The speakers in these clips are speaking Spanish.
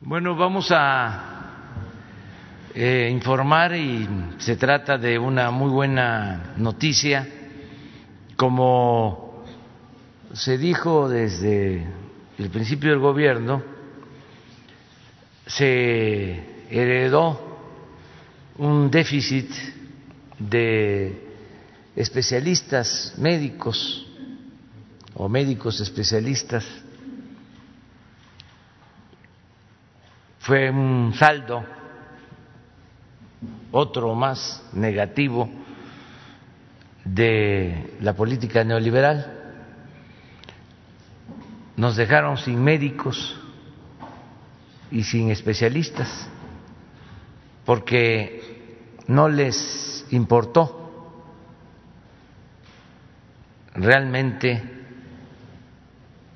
Bueno, vamos a eh, informar y se trata de una muy buena noticia. Como se dijo desde el principio del gobierno, se heredó un déficit de especialistas médicos o médicos especialistas fue un saldo, otro más negativo de la política neoliberal. Nos dejaron sin médicos y sin especialistas porque no les importó realmente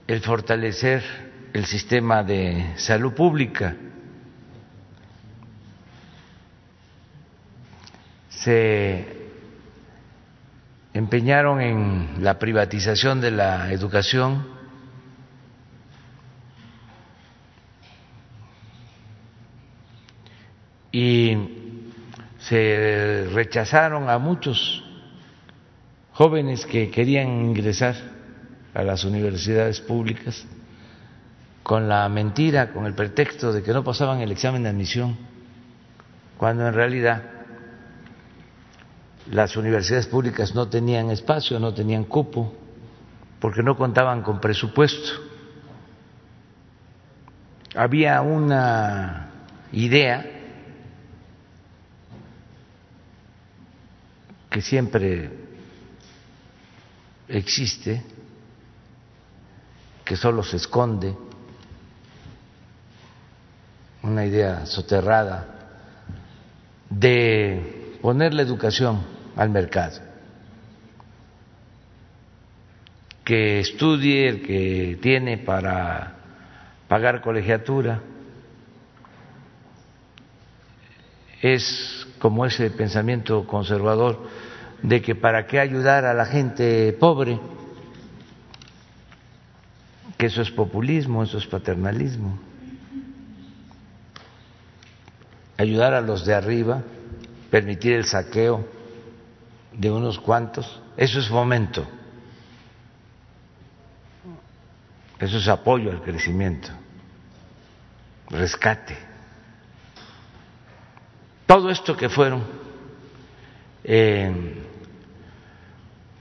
el fortalecer el sistema de salud pública se empeñaron en la privatización de la educación, y se rechazaron a muchos jóvenes que querían ingresar a las universidades públicas con la mentira, con el pretexto de que no pasaban el examen de admisión, cuando en realidad las universidades públicas no tenían espacio, no tenían cupo, porque no contaban con presupuesto. Había una idea que siempre existe, que solo se esconde, una idea soterrada de poner la educación al mercado. Que estudie el que tiene para pagar colegiatura. Es como ese pensamiento conservador de que para qué ayudar a la gente pobre, que eso es populismo, eso es paternalismo. Ayudar a los de arriba, permitir el saqueo de unos cuantos, eso es fomento, eso es apoyo al crecimiento, rescate. Todo esto que fueron eh,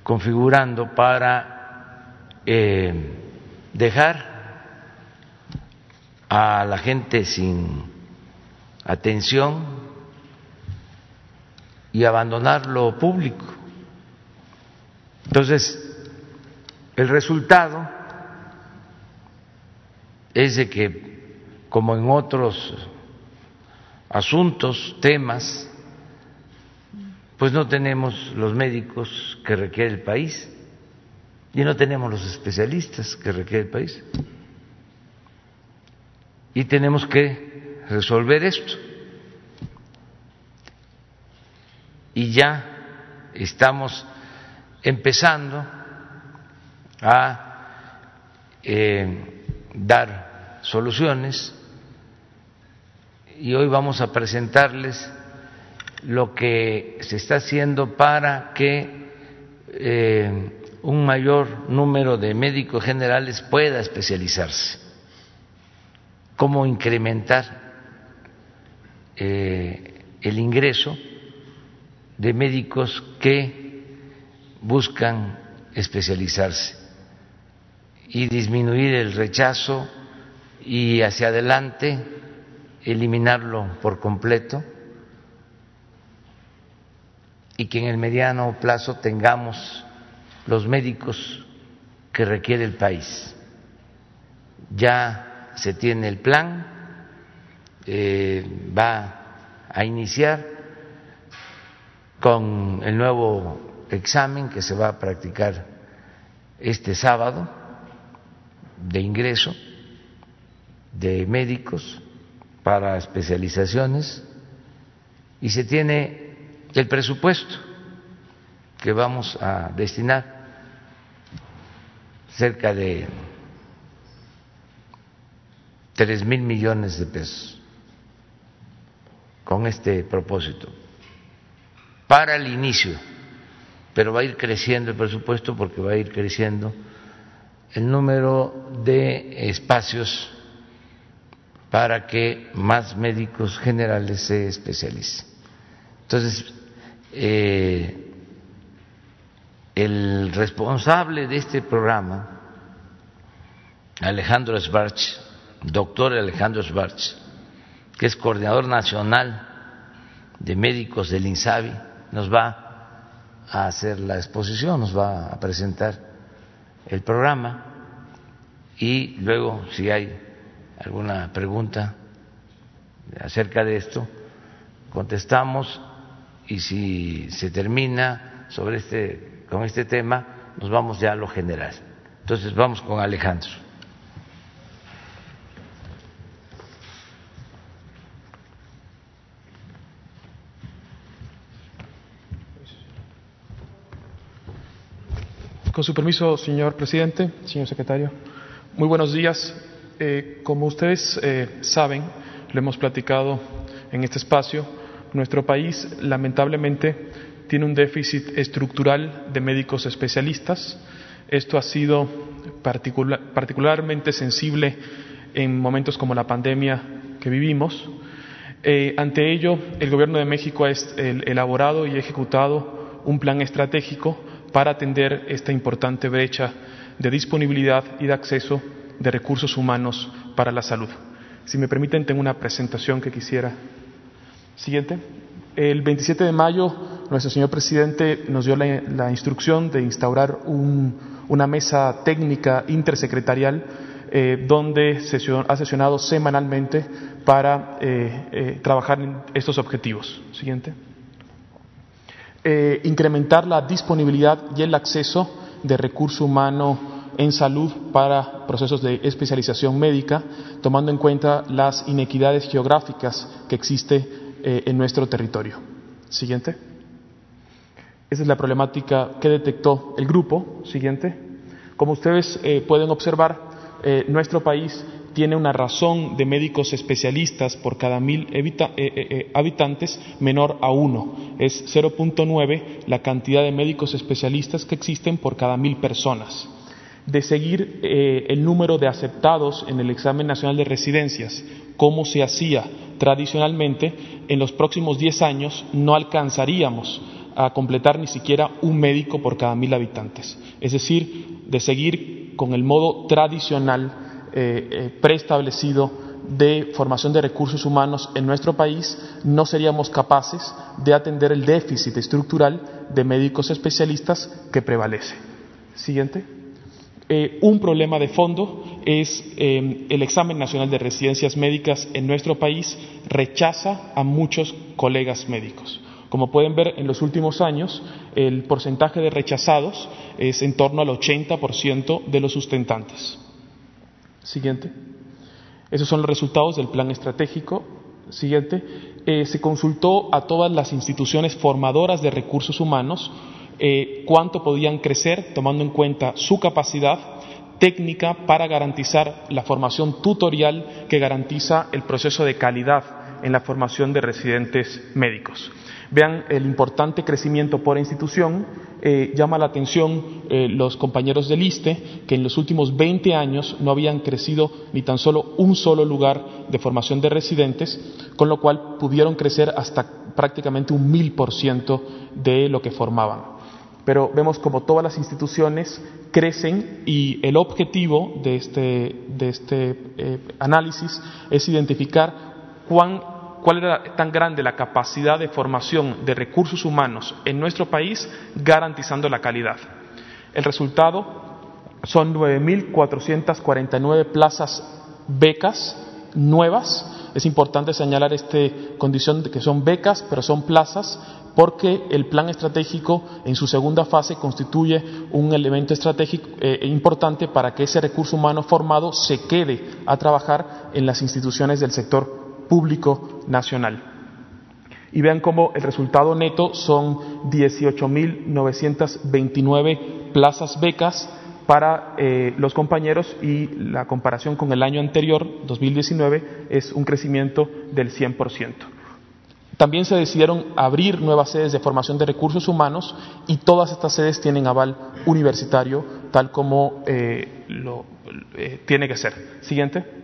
configurando para eh, dejar a la gente sin atención y abandonar lo público. Entonces, el resultado es de que, como en otros asuntos, temas, pues no tenemos los médicos que requiere el país y no tenemos los especialistas que requiere el país. Y tenemos que resolver esto. Y ya estamos empezando a eh, dar soluciones y hoy vamos a presentarles lo que se está haciendo para que eh, un mayor número de médicos generales pueda especializarse, cómo incrementar eh, el ingreso de médicos que buscan especializarse y disminuir el rechazo y hacia adelante eliminarlo por completo y que en el mediano plazo tengamos los médicos que requiere el país. Ya se tiene el plan, eh, va a iniciar con el nuevo examen que se va a practicar este sábado de ingreso de médicos para especializaciones y se tiene el presupuesto que vamos a destinar cerca de tres mil millones de pesos con este propósito para el inicio, pero va a ir creciendo el presupuesto porque va a ir creciendo el número de espacios para que más médicos generales se especialicen. Entonces, eh, el responsable de este programa, Alejandro Sbarch, doctor Alejandro Sbarch, que es coordinador nacional de médicos del INSABI, nos va a hacer la exposición, nos va a presentar el programa y luego si hay alguna pregunta acerca de esto, contestamos y si se termina sobre este con este tema, nos vamos ya a lo general. Entonces vamos con Alejandro. Con su permiso, señor presidente, señor secretario, muy buenos días. Eh, como ustedes eh, saben, lo hemos platicado en este espacio, nuestro país lamentablemente tiene un déficit estructural de médicos especialistas. Esto ha sido particularmente sensible en momentos como la pandemia que vivimos. Eh, ante ello, el Gobierno de México ha elaborado y ejecutado un plan estratégico para atender esta importante brecha de disponibilidad y de acceso de recursos humanos para la salud. Si me permiten, tengo una presentación que quisiera. Siguiente. El 27 de mayo, nuestro señor presidente nos dio la, instrucción de instaurar una mesa técnica intersecretarial eh, donde ha sesionado semanalmente para eh, eh, trabajar estos objetivos. Siguiente. Eh, incrementar la disponibilidad y el acceso de recurso humano en salud para procesos de especialización médica, tomando en cuenta las inequidades geográficas que existe eh, en nuestro territorio. Siguiente. Esa es la problemática que detectó el grupo. Siguiente. Como ustedes eh, pueden observar, nuestro país tiene una razón de médicos especialistas por cada mil eh, eh, eh, habitantes menor a uno. Es 0.9 la cantidad de médicos especialistas que existen por cada mil personas. De seguir el número de aceptados en el examen nacional de residencias, como se hacía tradicionalmente, en los próximos 10 años no alcanzaríamos a completar ni siquiera un médico por cada mil habitantes. Es decir, de seguir con el modo tradicional eh, eh, preestablecido de formación de recursos humanos en nuestro país, no seríamos capaces de atender el déficit estructural de médicos especialistas que prevalece. Siguiente. Eh, un problema de fondo es el examen nacional de residencias médicas en nuestro país rechaza a muchos colegas médicos. Como pueden ver, en los últimos años el porcentaje de rechazados es en torno al 80% de los sustentantes. Siguiente. Esos son los resultados del plan estratégico. Siguiente. Eh, se consultó a todas las instituciones formadoras de recursos humanos eh, cuánto podían crecer tomando en cuenta su capacidad técnica para garantizar la formación tutorial que garantiza el proceso de calidad en la formación de residentes médicos. Vean el importante crecimiento por institución. Eh, llama la atención eh, los compañeros del ISTE que en los últimos 20 años no habían crecido ni tan solo un solo lugar de formación de residentes, con lo cual pudieron crecer hasta prácticamente un mil por ciento de lo que formaban. Pero vemos como todas las instituciones crecen y el objetivo de este, este eh, análisis es identificar cuán cuál era tan grande la capacidad de formación de recursos humanos en nuestro país, garantizando la calidad. El resultado son 9.449 plazas becas nuevas. Es importante señalar esta condición de que son becas, pero son plazas, porque el plan estratégico en su segunda fase constituye un elemento estratégico eh, importante para que ese recurso humano formado se quede a trabajar en las instituciones del sector público nacional. Y vean cómo el resultado neto son 18.929 plazas becas para eh, los compañeros y la comparación con el año anterior, 2019, es un crecimiento del 100%. También se decidieron abrir nuevas sedes de formación de recursos humanos y todas estas sedes tienen aval universitario, tal como eh, lo eh, tiene que ser. Siguiente.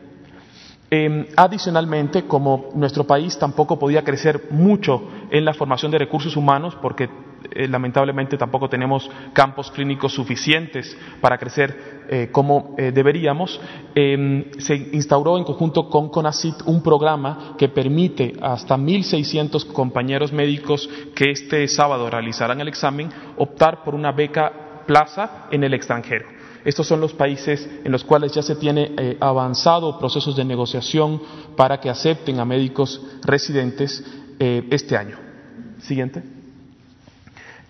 Em, adicionalmente, como nuestro país tampoco podía crecer mucho en la formación de recursos humanos, porque eh, lamentablemente tampoco tenemos campos clínicos suficientes para crecer eh, como eh, deberíamos, em, se instauró en conjunto con CONACIT un programa que permite a hasta 1.600 compañeros médicos que este sábado realizarán el examen optar por una beca plaza en el extranjero. Estos son los países en los cuales ya se tiene avanzado procesos de negociación para que acepten a médicos residentes este año. Siguiente.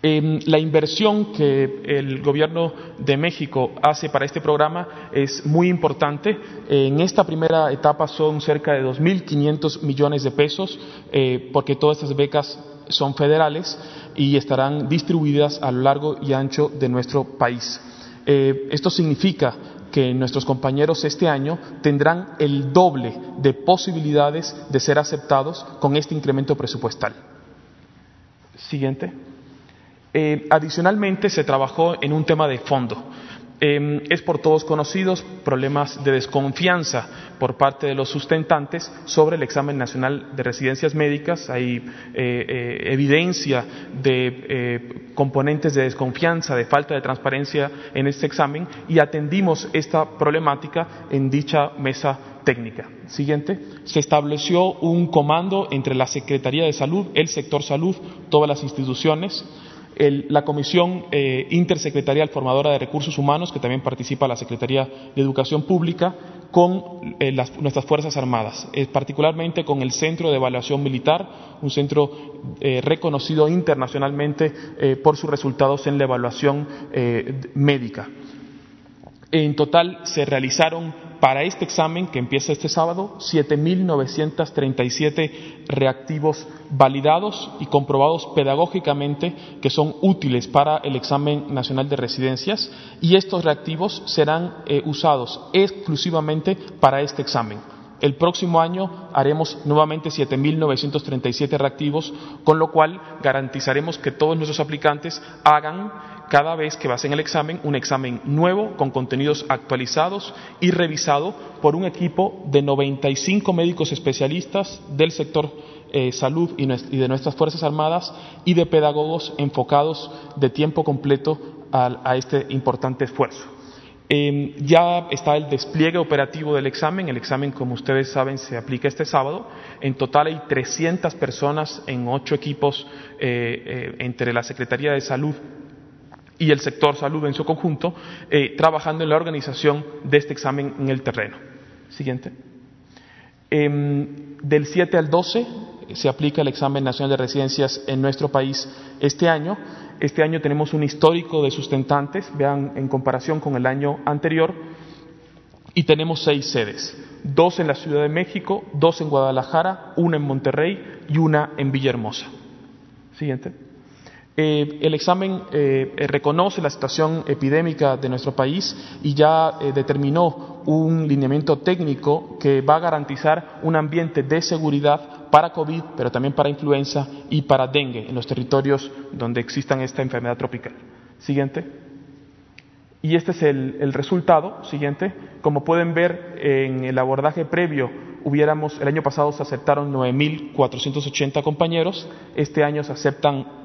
Em, la inversión que el Gobierno de México hace para este programa es muy importante. En esta primera etapa son cerca de 2.500 millones de pesos, eh, porque todas estas becas son federales y estarán distribuidas a lo largo y ancho de nuestro país. Eh, esto significa que nuestros compañeros este año tendrán el doble de posibilidades de ser aceptados con este incremento presupuestal. Siguiente. Eh, adicionalmente, se trabajó en un tema de fondo. Eh, es por todos conocidos problemas de desconfianza por parte de los sustentantes sobre el examen nacional de residencias médicas. Hay eh, evidencia de componentes de desconfianza, de falta de transparencia en este examen y atendimos esta problemática en dicha mesa técnica. Siguiente. Se estableció un comando entre la Secretaría de Salud, el sector salud, todas las instituciones la Comisión eh, Intersecretarial Formadora de Recursos Humanos, que también participa la Secretaría de Educación Pública, con eh, nuestras Fuerzas Armadas, eh, particularmente con el Centro de Evaluación Militar, un centro reconocido internacionalmente por sus resultados en la evaluación médica. En total se realizaron para este examen que empieza este sábado 7.937 reactivos validados y comprobados pedagógicamente que son útiles para el examen nacional de residencias y estos reactivos serán eh, usados exclusivamente para este examen. El próximo año haremos nuevamente 7.937 reactivos, con lo cual garantizaremos que todos nuestros aplicantes hagan cada vez que en el examen un examen nuevo con contenidos actualizados y revisado por un equipo de 95 médicos especialistas del sector eh, salud y, de nuestras Fuerzas Armadas y de pedagogos enfocados de tiempo completo a, este importante esfuerzo. Em, ya está el despliegue operativo del examen. El examen, como ustedes saben, se aplica este sábado. En total hay 300 personas en ocho equipos eh, eh, entre la Secretaría de Salud y el sector salud en su conjunto, eh, trabajando en la organización de este examen en el terreno. Siguiente. Em, del 7 al 12 se aplica el examen nacional de residencias en nuestro país este año. Este año tenemos un histórico de sustentantes, vean en comparación con el año anterior, y tenemos seis sedes, dos en la Ciudad de México, dos en Guadalajara, una en Monterrey y una en Villahermosa. Siguiente. Eh, el examen eh, eh, reconoce la situación epidémica de nuestro país y ya determinó un lineamiento técnico que va a garantizar un ambiente de seguridad para COVID, pero también para influenza y para dengue en los territorios donde existan esta enfermedad tropical. Siguiente. Y este es el, el resultado. Siguiente. Como pueden ver en el abordaje previo, hubiéramos, el año pasado se aceptaron 9.480 compañeros, este año se aceptan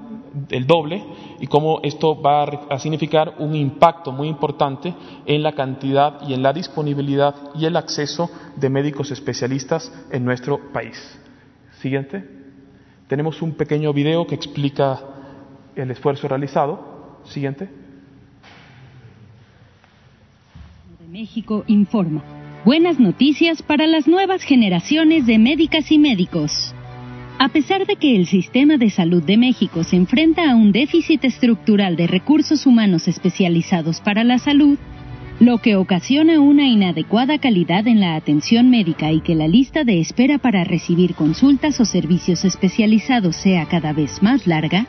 el doble y cómo esto va a significar un impacto muy importante en la cantidad y en la disponibilidad y el acceso de médicos especialistas en nuestro país. Siguiente. Tenemos un pequeño video que explica el esfuerzo realizado. Siguiente. México informa. Buenas noticias para las nuevas generaciones de médicas y médicos. A pesar de que el sistema de salud de México se enfrenta a un déficit estructural de recursos humanos especializados para la salud, lo que ocasiona una inadecuada calidad en la atención médica y que la lista de espera para recibir consultas o servicios especializados sea cada vez más larga,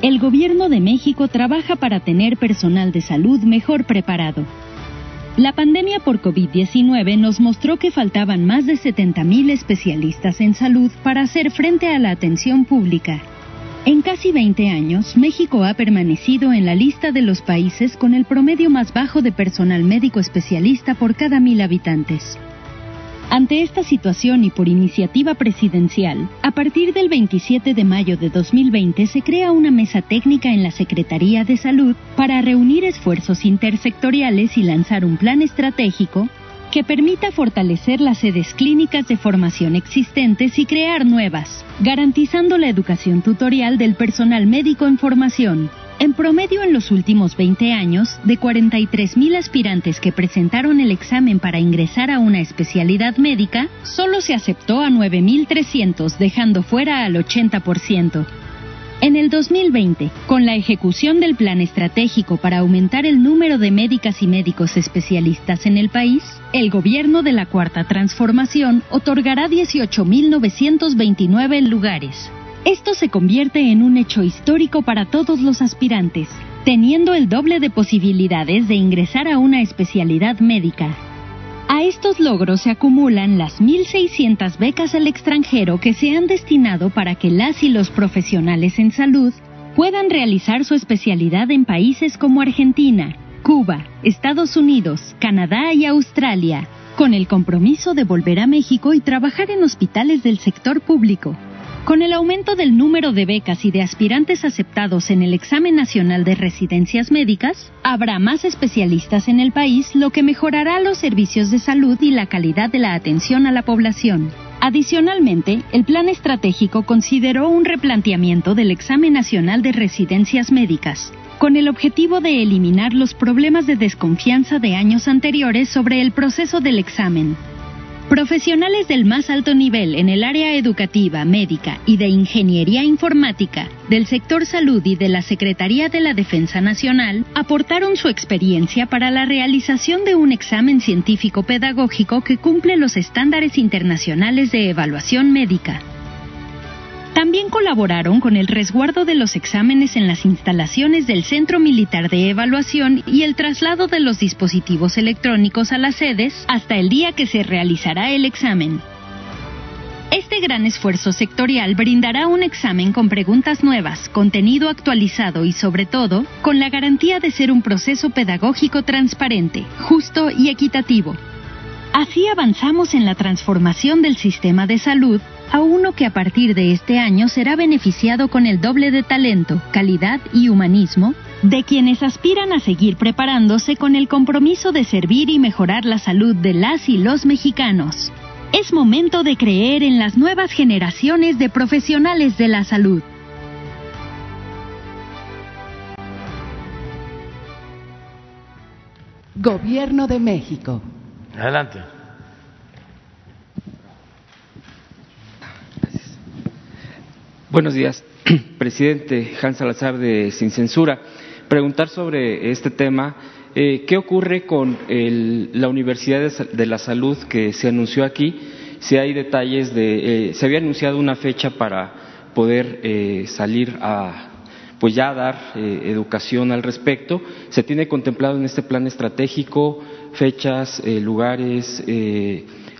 el Gobierno de México trabaja para tener personal de salud mejor preparado. La pandemia por COVID-19 nos mostró que faltaban más de 70.000 especialistas en salud para hacer frente a la atención pública. En casi 20 años, México ha permanecido en la lista de los países con el promedio más bajo de personal médico especialista por cada mil habitantes. Ante esta situación y por iniciativa presidencial, a partir del 27 de mayo de 2020 se crea una mesa técnica en la Secretaría de Salud para reunir esfuerzos intersectoriales y lanzar un plan estratégico que permita fortalecer las sedes clínicas de formación existentes y crear nuevas, garantizando la educación tutorial del personal médico en formación, en promedio, en los últimos 20 años, de 43.000 aspirantes que presentaron el examen para ingresar a una especialidad médica, solo se aceptó a 9.300, dejando fuera al 80%. En el 2020, con la ejecución del plan estratégico para aumentar el número de médicas y médicos especialistas en el país, el gobierno de la Cuarta Transformación otorgará 18.929 lugares, esto se convierte en un hecho histórico para todos los aspirantes, teniendo el doble de posibilidades de ingresar a una especialidad médica. A estos logros se acumulan las 1.600 becas al extranjero que se han destinado para que las y los profesionales en salud puedan realizar su especialidad en países como Argentina, Cuba, Estados Unidos, Canadá y Australia, con el compromiso de volver a México y trabajar en hospitales del sector público. Con el aumento del número de becas y de aspirantes aceptados en el examen nacional de residencias médicas, habrá más especialistas en el país, lo que mejorará los servicios de salud y la calidad de la atención a la población. Adicionalmente, el plan estratégico consideró un replanteamiento del examen nacional de residencias médicas, con el objetivo de eliminar los problemas de desconfianza de años anteriores sobre el proceso del examen. Profesionales del más alto nivel en el área educativa, médica y de ingeniería informática, del sector salud y de la Secretaría de la Defensa Nacional aportaron su experiencia para la realización de un examen científico pedagógico que cumple los estándares internacionales de evaluación médica. También colaboraron con el resguardo de los exámenes en las instalaciones del Centro Militar de Evaluación y el traslado de los dispositivos electrónicos a las sedes hasta el día que se realizará el examen. Este gran esfuerzo sectorial brindará un examen con preguntas nuevas, contenido actualizado y sobre todo, con la garantía de ser un proceso pedagógico transparente, justo y equitativo. Así avanzamos en la transformación del sistema de salud a uno que a partir de este año será beneficiado con el doble de talento, calidad y humanismo de quienes aspiran a seguir preparándose con el compromiso de servir y mejorar la salud de las y los mexicanos. Es momento de creer en las nuevas generaciones de profesionales de la salud. Gobierno de México. Adelante. Buenos días, presidente Hans Salazar de Sin Censura. Preguntar sobre este tema, eh, ¿qué ocurre con la Universidad de la Salud que se anunció aquí? Si hay detalles de, eh, se había anunciado una fecha para poder eh, salir a, pues ya dar educación al respecto. ¿Se tiene contemplado en este plan estratégico fechas, lugares,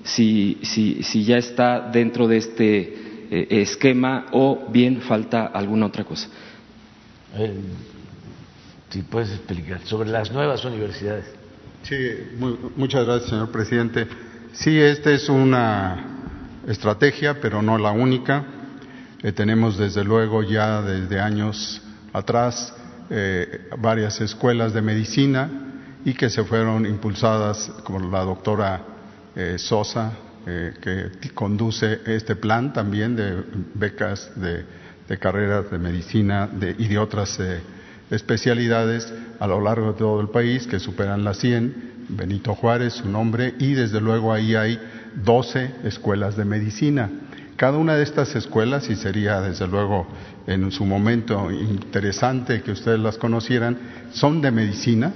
si, si, si ya está dentro de este eh, esquema o bien falta alguna otra cosa. si puedes explicar sobre las nuevas universidades. Sí, muchas gracias, señor presidente. Sí, esta es una estrategia, pero no la única. Eh, tenemos desde luego ya desde años atrás eh, varias escuelas de medicina y que se fueron impulsadas como la doctora Sosa eh, que conduce este plan también de becas de, carreras de medicina y de otras eh, especialidades a lo largo de todo el país que superan las 100. Benito Juárez, su nombre, y desde luego ahí hay 12 escuelas de medicina. Cada una de estas escuelas, y sería desde luego en su momento interesante que ustedes las conocieran, son de medicina,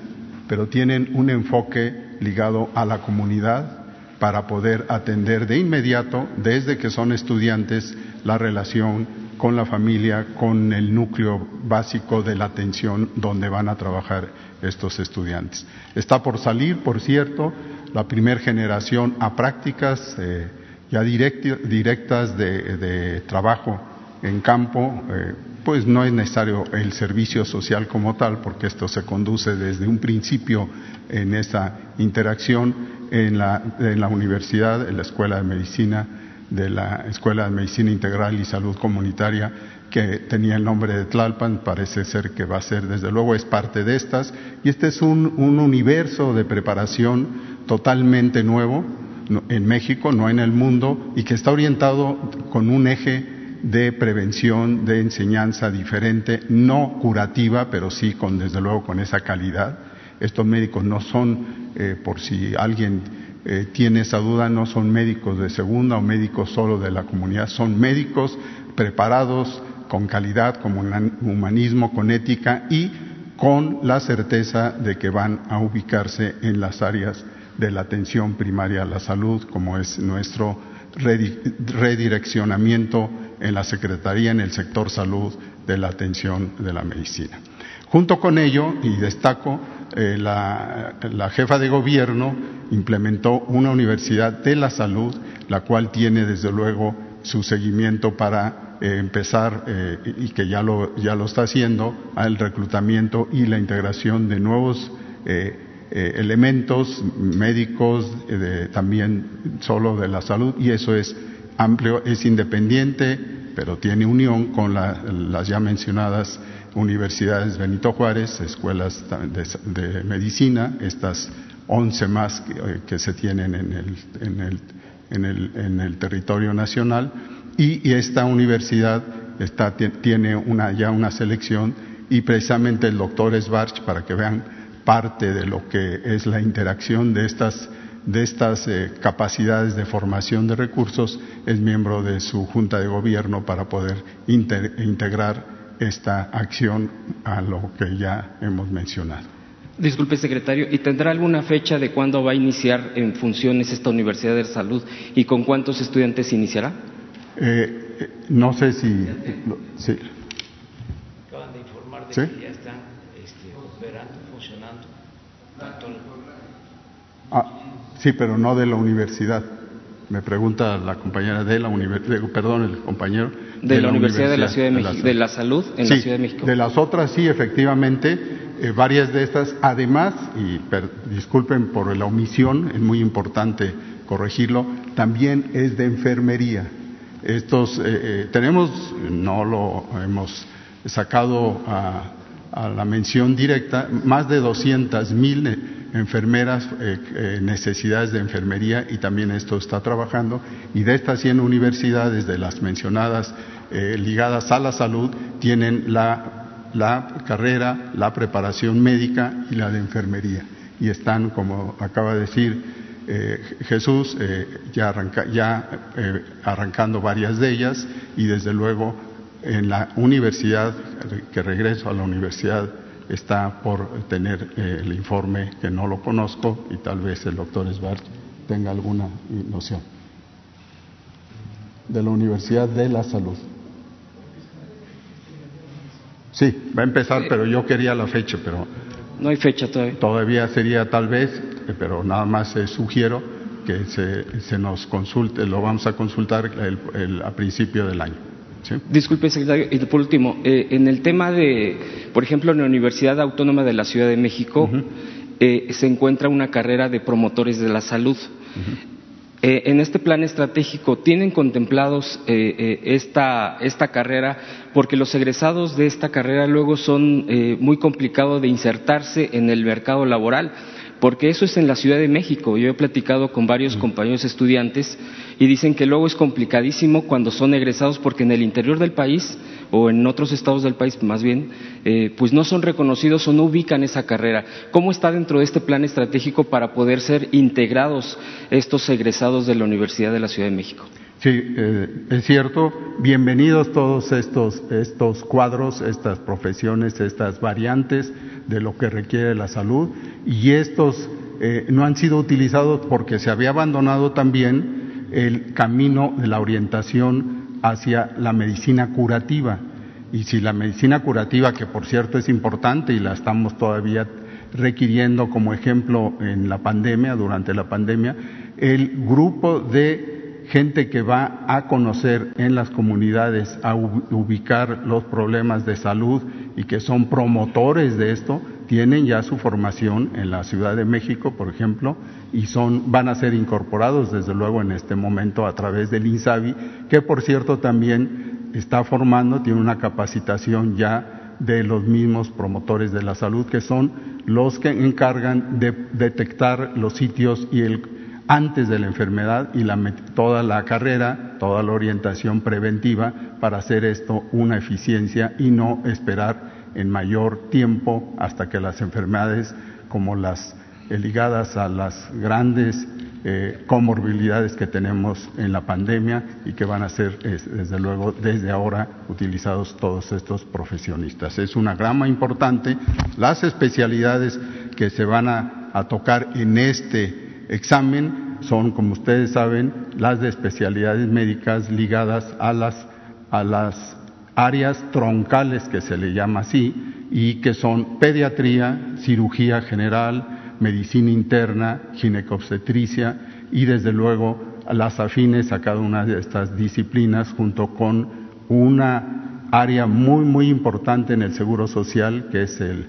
pero tienen un enfoque ligado a la comunidad, para poder atender de inmediato, desde que son estudiantes, la relación con la familia, con el núcleo básico de la atención donde van a trabajar estos estudiantes. Está por salir, por cierto, la primera generación a prácticas eh, ya directas de, trabajo en campo, eh, pues no es necesario el servicio social como tal, porque esto se conduce desde un principio en esa interacción en la, universidad, en la Escuela de Medicina, de la Escuela de Medicina Integral y Salud Comunitaria, que tenía el nombre de Tlalpan, parece ser que va a ser, desde luego, es parte de estas, y este es un, un universo de preparación totalmente nuevo en México, no en el mundo, y que está orientado con un eje de prevención, de enseñanza diferente, no curativa, pero sí con, desde luego, con esa calidad. Estos médicos no son, eh, por si alguien eh, tiene esa duda, no son médicos de segunda o médicos solo de la comunidad, son médicos preparados con calidad, con humanismo, con ética y con la certeza de que van a ubicarse en las áreas de la atención primaria a la salud, como es nuestro redireccionamiento en la Secretaría, en el sector salud de la atención de la medicina. Junto con ello, y destaco, eh, la, jefa de gobierno implementó una universidad de la salud, la cual tiene desde luego su seguimiento para eh, empezar, eh, y que ya lo, ya lo está haciendo, al reclutamiento y la integración de nuevos elementos médicos, también solo de la salud, y eso es amplio, es independiente, pero tiene unión con las ya mencionadas universidades Benito Juárez, escuelas de, medicina, estas 11 más que, se tienen en el, en, el, en, el, en el, territorio nacional, y, esta universidad tiene ya una selección, y precisamente el doctor Svarch, para que vean parte de lo que es la interacción de estas de estas eh, capacidades de formación de recursos es miembro de su junta de gobierno para poder integrar esta acción a lo que ya hemos mencionado. Disculpe, secretario, ¿y tendrá alguna fecha de cuándo va a iniciar en funciones esta Universidad de Salud y con cuántos estudiantes iniciará? Eh, eh, no sé si. sí. Acaban de informar de que ya están este, operando, funcionando. Ah, sí, pero no de la universidad. Me pregunta la compañera de la universidad, perdón, el compañero. De, la, Universidad, de la Ciudad de México, de la Salud en la Ciudad de México. De las otras sí, efectivamente, eh, varias de estas, además, y disculpen por la omisión, es muy importante corregirlo, también es de enfermería. Estos, eh, eh, tenemos, no lo hemos sacado a, a la mención directa, más de 200 mil enfermeras, eh, eh, necesidades de enfermería y también esto está trabajando. Y de estas 100 universidades, de las mencionadas eh, ligadas a la salud, tienen la, la, carrera, la preparación médica y la de enfermería. Y están, como acaba de decir Jesús, ya, arranca, ya arrancando varias de ellas y desde luego en la universidad, que regreso a la universidad está por tener eh, el informe que no lo conozco y tal vez el doctor Esbart tenga alguna noción. De la Universidad de la Salud. Sí, va a empezar, pero yo quería la fecha, pero... No hay fecha todavía. Todavía sería tal vez, eh, pero nada más sugiero que se, se, nos consulte, lo vamos a consultar a principio del año. Disculpe, secretario, y por último, eh, en el tema de, por ejemplo, en la Universidad Autónoma de la Ciudad de México eh, se encuentra una carrera de promotores de la salud. Eh, en este plan estratégico, ¿tienen contemplados esta, esta carrera? Porque los egresados de esta carrera luego son muy complicados de insertarse en el mercado laboral porque eso es en la Ciudad de México. Yo he platicado con varios compañeros estudiantes y dicen que luego es complicadísimo cuando son egresados porque en el interior del país o en otros estados del país más bien, eh, pues no son reconocidos o no ubican esa carrera. ¿Cómo está dentro de este plan estratégico para poder ser integrados estos egresados de la Universidad de la Ciudad de México? Sí, eh, es cierto. Bienvenidos todos estos, estos cuadros, estas profesiones, estas variantes de lo que requiere la salud y estos eh, no han sido utilizados porque se había abandonado también el camino de la orientación hacia la medicina curativa. Y si la medicina curativa, que por cierto es importante y la estamos todavía requiriendo como ejemplo en la pandemia, durante la pandemia, el grupo de gente que va a conocer en las comunidades, a ubicar los problemas de salud y que son promotores de esto, tienen ya su formación en la Ciudad de México, por ejemplo, y son, van a ser incorporados desde luego en este momento a través del INSABI, que por cierto también está formando, tiene una capacitación ya de los mismos promotores de la salud, que son los que encargan de detectar los sitios y el antes de la enfermedad y la, toda la carrera, toda la orientación preventiva para hacer esto una eficiencia y no esperar en mayor tiempo hasta que las enfermedades como las eh, ligadas a las grandes eh, comorbilidades que tenemos en la pandemia y que van a ser, desde luego, desde ahora utilizados todos estos profesionistas. Es una grama importante. Las especialidades que se van a, a tocar en este examen son, como ustedes saben, las de especialidades médicas ligadas a las, a las áreas troncales que se le llama así y que son pediatría, cirugía general, medicina interna, ginecobstetricia y desde luego las afines a cada una de estas disciplinas junto con una área muy muy importante en el seguro social que es el,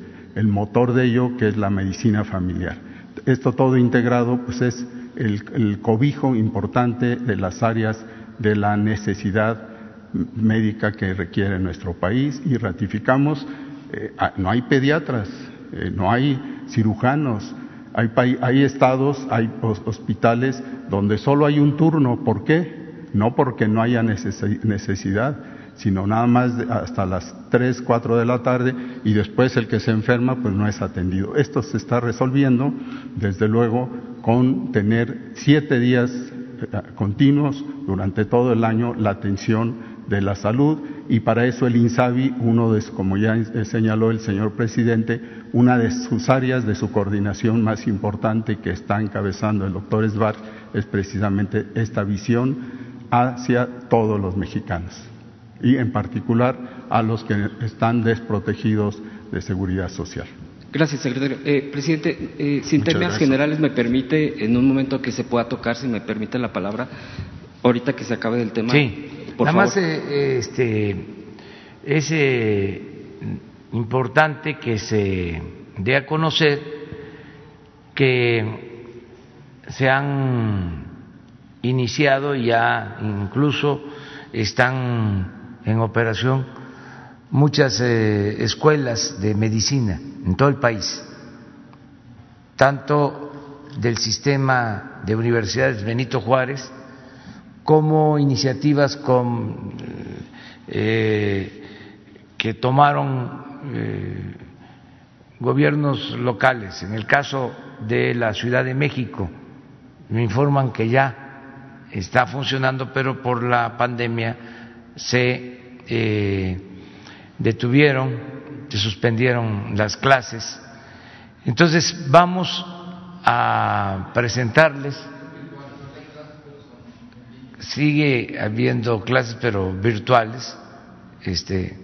motor de ello que es la medicina familiar. Esto todo integrado pues es el, el cobijo importante de las áreas de la necesidad médica que requiere nuestro país y ratificamos, eh, ah, no hay pediatras, eh, no hay cirujanos, hay, estados, hay hospitales donde solo hay un turno. ¿Por qué? No porque no haya necesidad, sino nada más hasta las 3, 4 de la tarde y después el que se enferma pues no es atendido. Esto se está resolviendo, desde luego, con tener siete días eh, continuos durante todo el año la atención de la salud y para eso el INSABI, uno de, como ya señaló el señor presidente, una de sus áreas de su coordinación más importante que está encabezando el doctor Esbar es precisamente esta visión hacia todos los mexicanos y en particular a los que están desprotegidos de seguridad social. Gracias, secretario. Eh, presidente, eh, sin términos generales, me permite, en un momento que se pueda tocar, si me permite la palabra, ahorita que se acabe el tema. Sí. Nada más eh, este, es eh, importante que se dé a conocer que se han iniciado y ya incluso están en operación muchas eh, escuelas de medicina en todo el país, tanto del sistema de universidades Benito Juárez, como iniciativas eh, que tomaron eh, gobiernos locales. En el caso de la Ciudad de México, me informan que ya está funcionando, pero por la pandemia se eh, detuvieron, se suspendieron las clases. Entonces vamos a presentarles sigue habiendo clases pero virtuales. Este,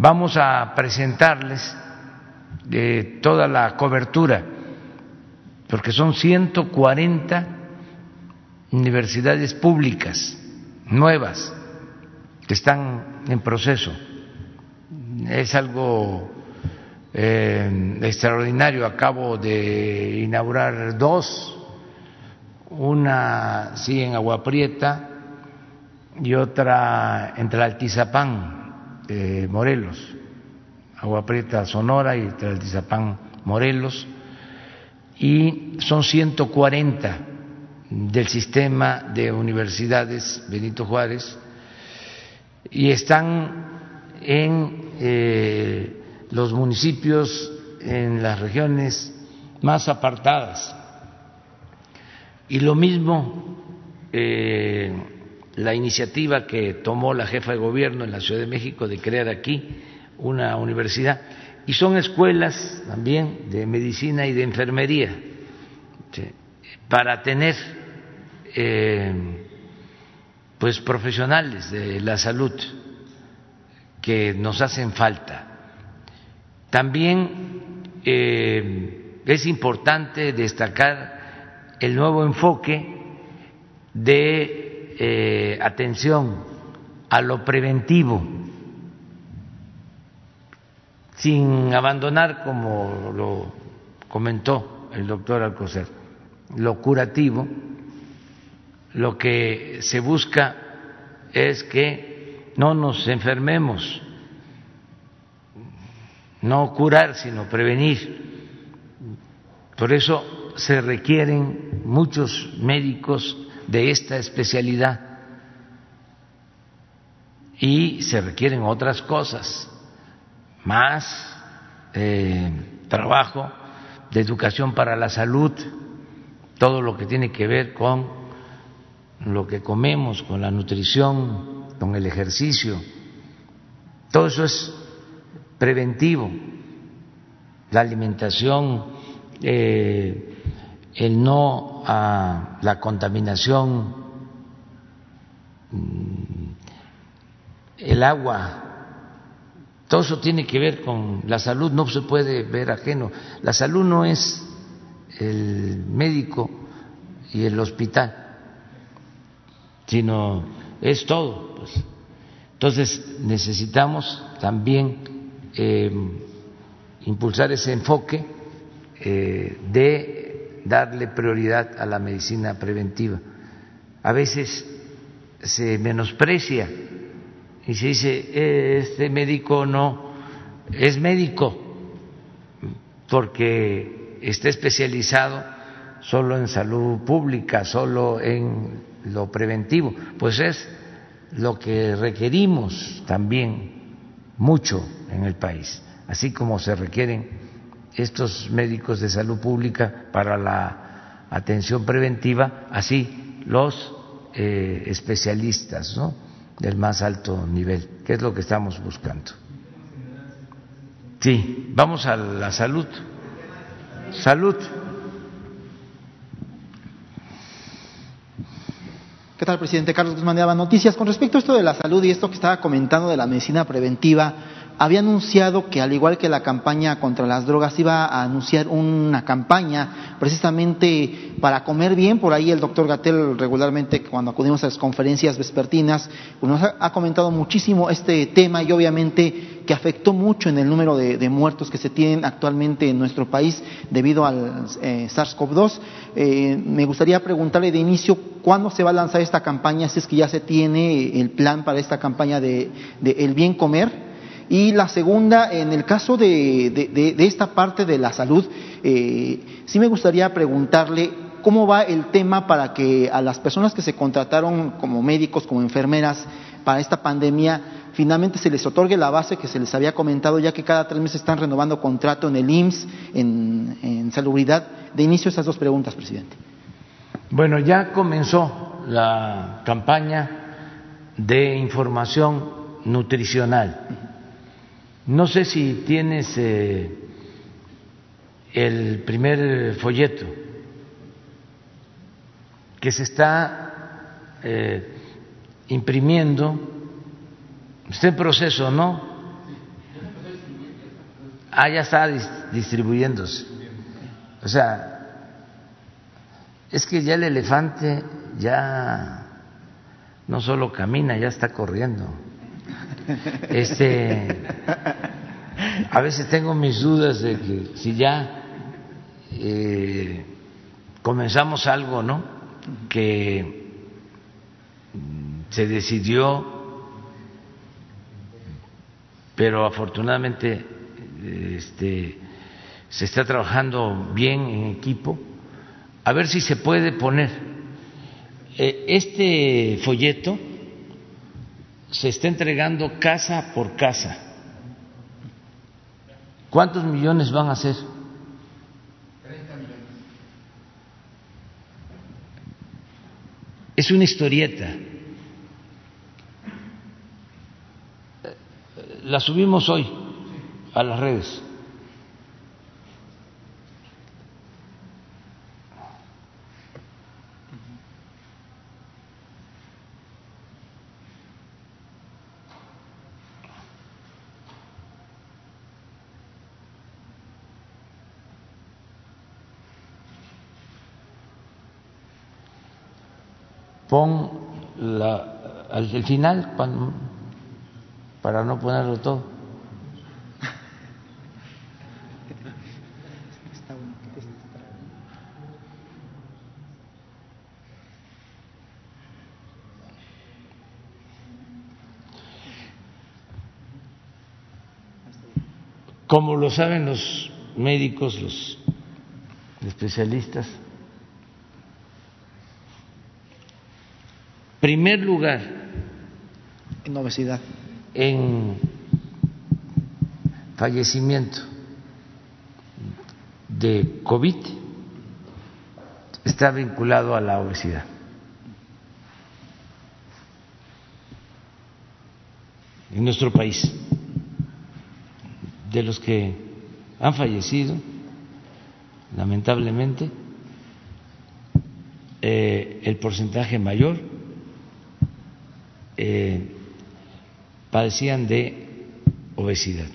vamos a presentarles de toda la cobertura, porque son 140 universidades públicas nuevas que están en proceso. Es algo eh, extraordinario. Acabo de inaugurar dos una sí en Agua Prieta y otra entre Altizapán, eh, Morelos, Agua Prieta, Sonora y entre Altizapán, Morelos, y son 140 del sistema de universidades Benito Juárez y están en eh, los municipios, en las regiones más apartadas. Y lo mismo eh, la iniciativa que tomó la jefa de gobierno en la Ciudad de México de crear aquí una universidad. Y son escuelas también de medicina y de enfermería para tener eh, pues profesionales de la salud que nos hacen falta. También eh, es importante destacar el nuevo enfoque de eh, atención a lo preventivo, sin abandonar, como lo comentó el doctor Alcocer, lo curativo, lo que se busca es que no nos enfermemos, no curar, sino prevenir. Por eso se requieren muchos médicos de esta especialidad. Y se requieren otras cosas, más eh, trabajo de educación para la salud, todo lo que tiene que ver con lo que comemos, con la nutrición, con el ejercicio, todo eso es preventivo, la alimentación, eh, el no a la contaminación, mm, el agua, todo eso tiene que ver con la salud, no se puede ver ajeno. La salud no es el médico y el hospital, sino es todo. Pues. Entonces necesitamos también eh, impulsar ese enfoque eh, de darle prioridad a la medicina preventiva. A veces se menosprecia y se dice, este médico no es médico porque está especializado solo en salud pública, solo en lo preventivo, pues es lo que requerimos también mucho en el país, así como se requieren estos médicos de salud pública para la atención preventiva, así los eh, especialistas ¿no? del más alto nivel, que es lo que estamos buscando. Sí, vamos a la salud. Salud. ¿Qué tal, presidente? Carlos Guzmán de Noticias. Con respecto a esto de la salud y esto que estaba comentando de la medicina preventiva, había anunciado que al igual que la campaña contra las drogas iba a anunciar una campaña precisamente para comer bien. Por ahí el doctor Gatel regularmente cuando acudimos a las conferencias vespertinas pues nos ha, comentado muchísimo este tema y obviamente que afectó mucho en el número de, muertos que se tienen actualmente en nuestro país debido al eh, SARS-CoV-2. Eh, me gustaría preguntarle de inicio cuándo se va a lanzar esta campaña, si es que ya se tiene el plan para esta campaña de, de El Bien Comer y la segunda, en el caso de, esta parte de la salud, eh, sí me gustaría preguntarle cómo va el tema para que a las personas que se contrataron como médicos, como enfermeras para esta pandemia, finalmente se les otorgue la base que se les había comentado, ya que cada tres meses están renovando contrato en el IMSS, en, en salubridad. De inicio, esas dos preguntas, presidente. Bueno, ya comenzó la campaña de información nutricional no sé si tienes eh, el primer folleto que se está eh, imprimiendo, está en proceso, ¿no? Ah, ya está distribuyéndose. O sea, es que ya el elefante ya no solo camina, ya está corriendo. Este, a veces tengo mis dudas de que si ya eh, comenzamos algo, ¿no? Que se decidió, pero afortunadamente este, se está trabajando bien en equipo, a ver si se puede poner eh, este folleto se está entregando casa por casa. ¿Cuántos millones van a ser? 30 millones. Es una historieta. La subimos hoy a las redes. Pon la, al el final para no ponerlo todo. Como lo saben los médicos, los especialistas, primer lugar en obesidad, en fallecimiento de COVID está vinculado a la obesidad. En nuestro país de los que han fallecido, lamentablemente, eh, el porcentaje mayor eh, padecían de obesidad.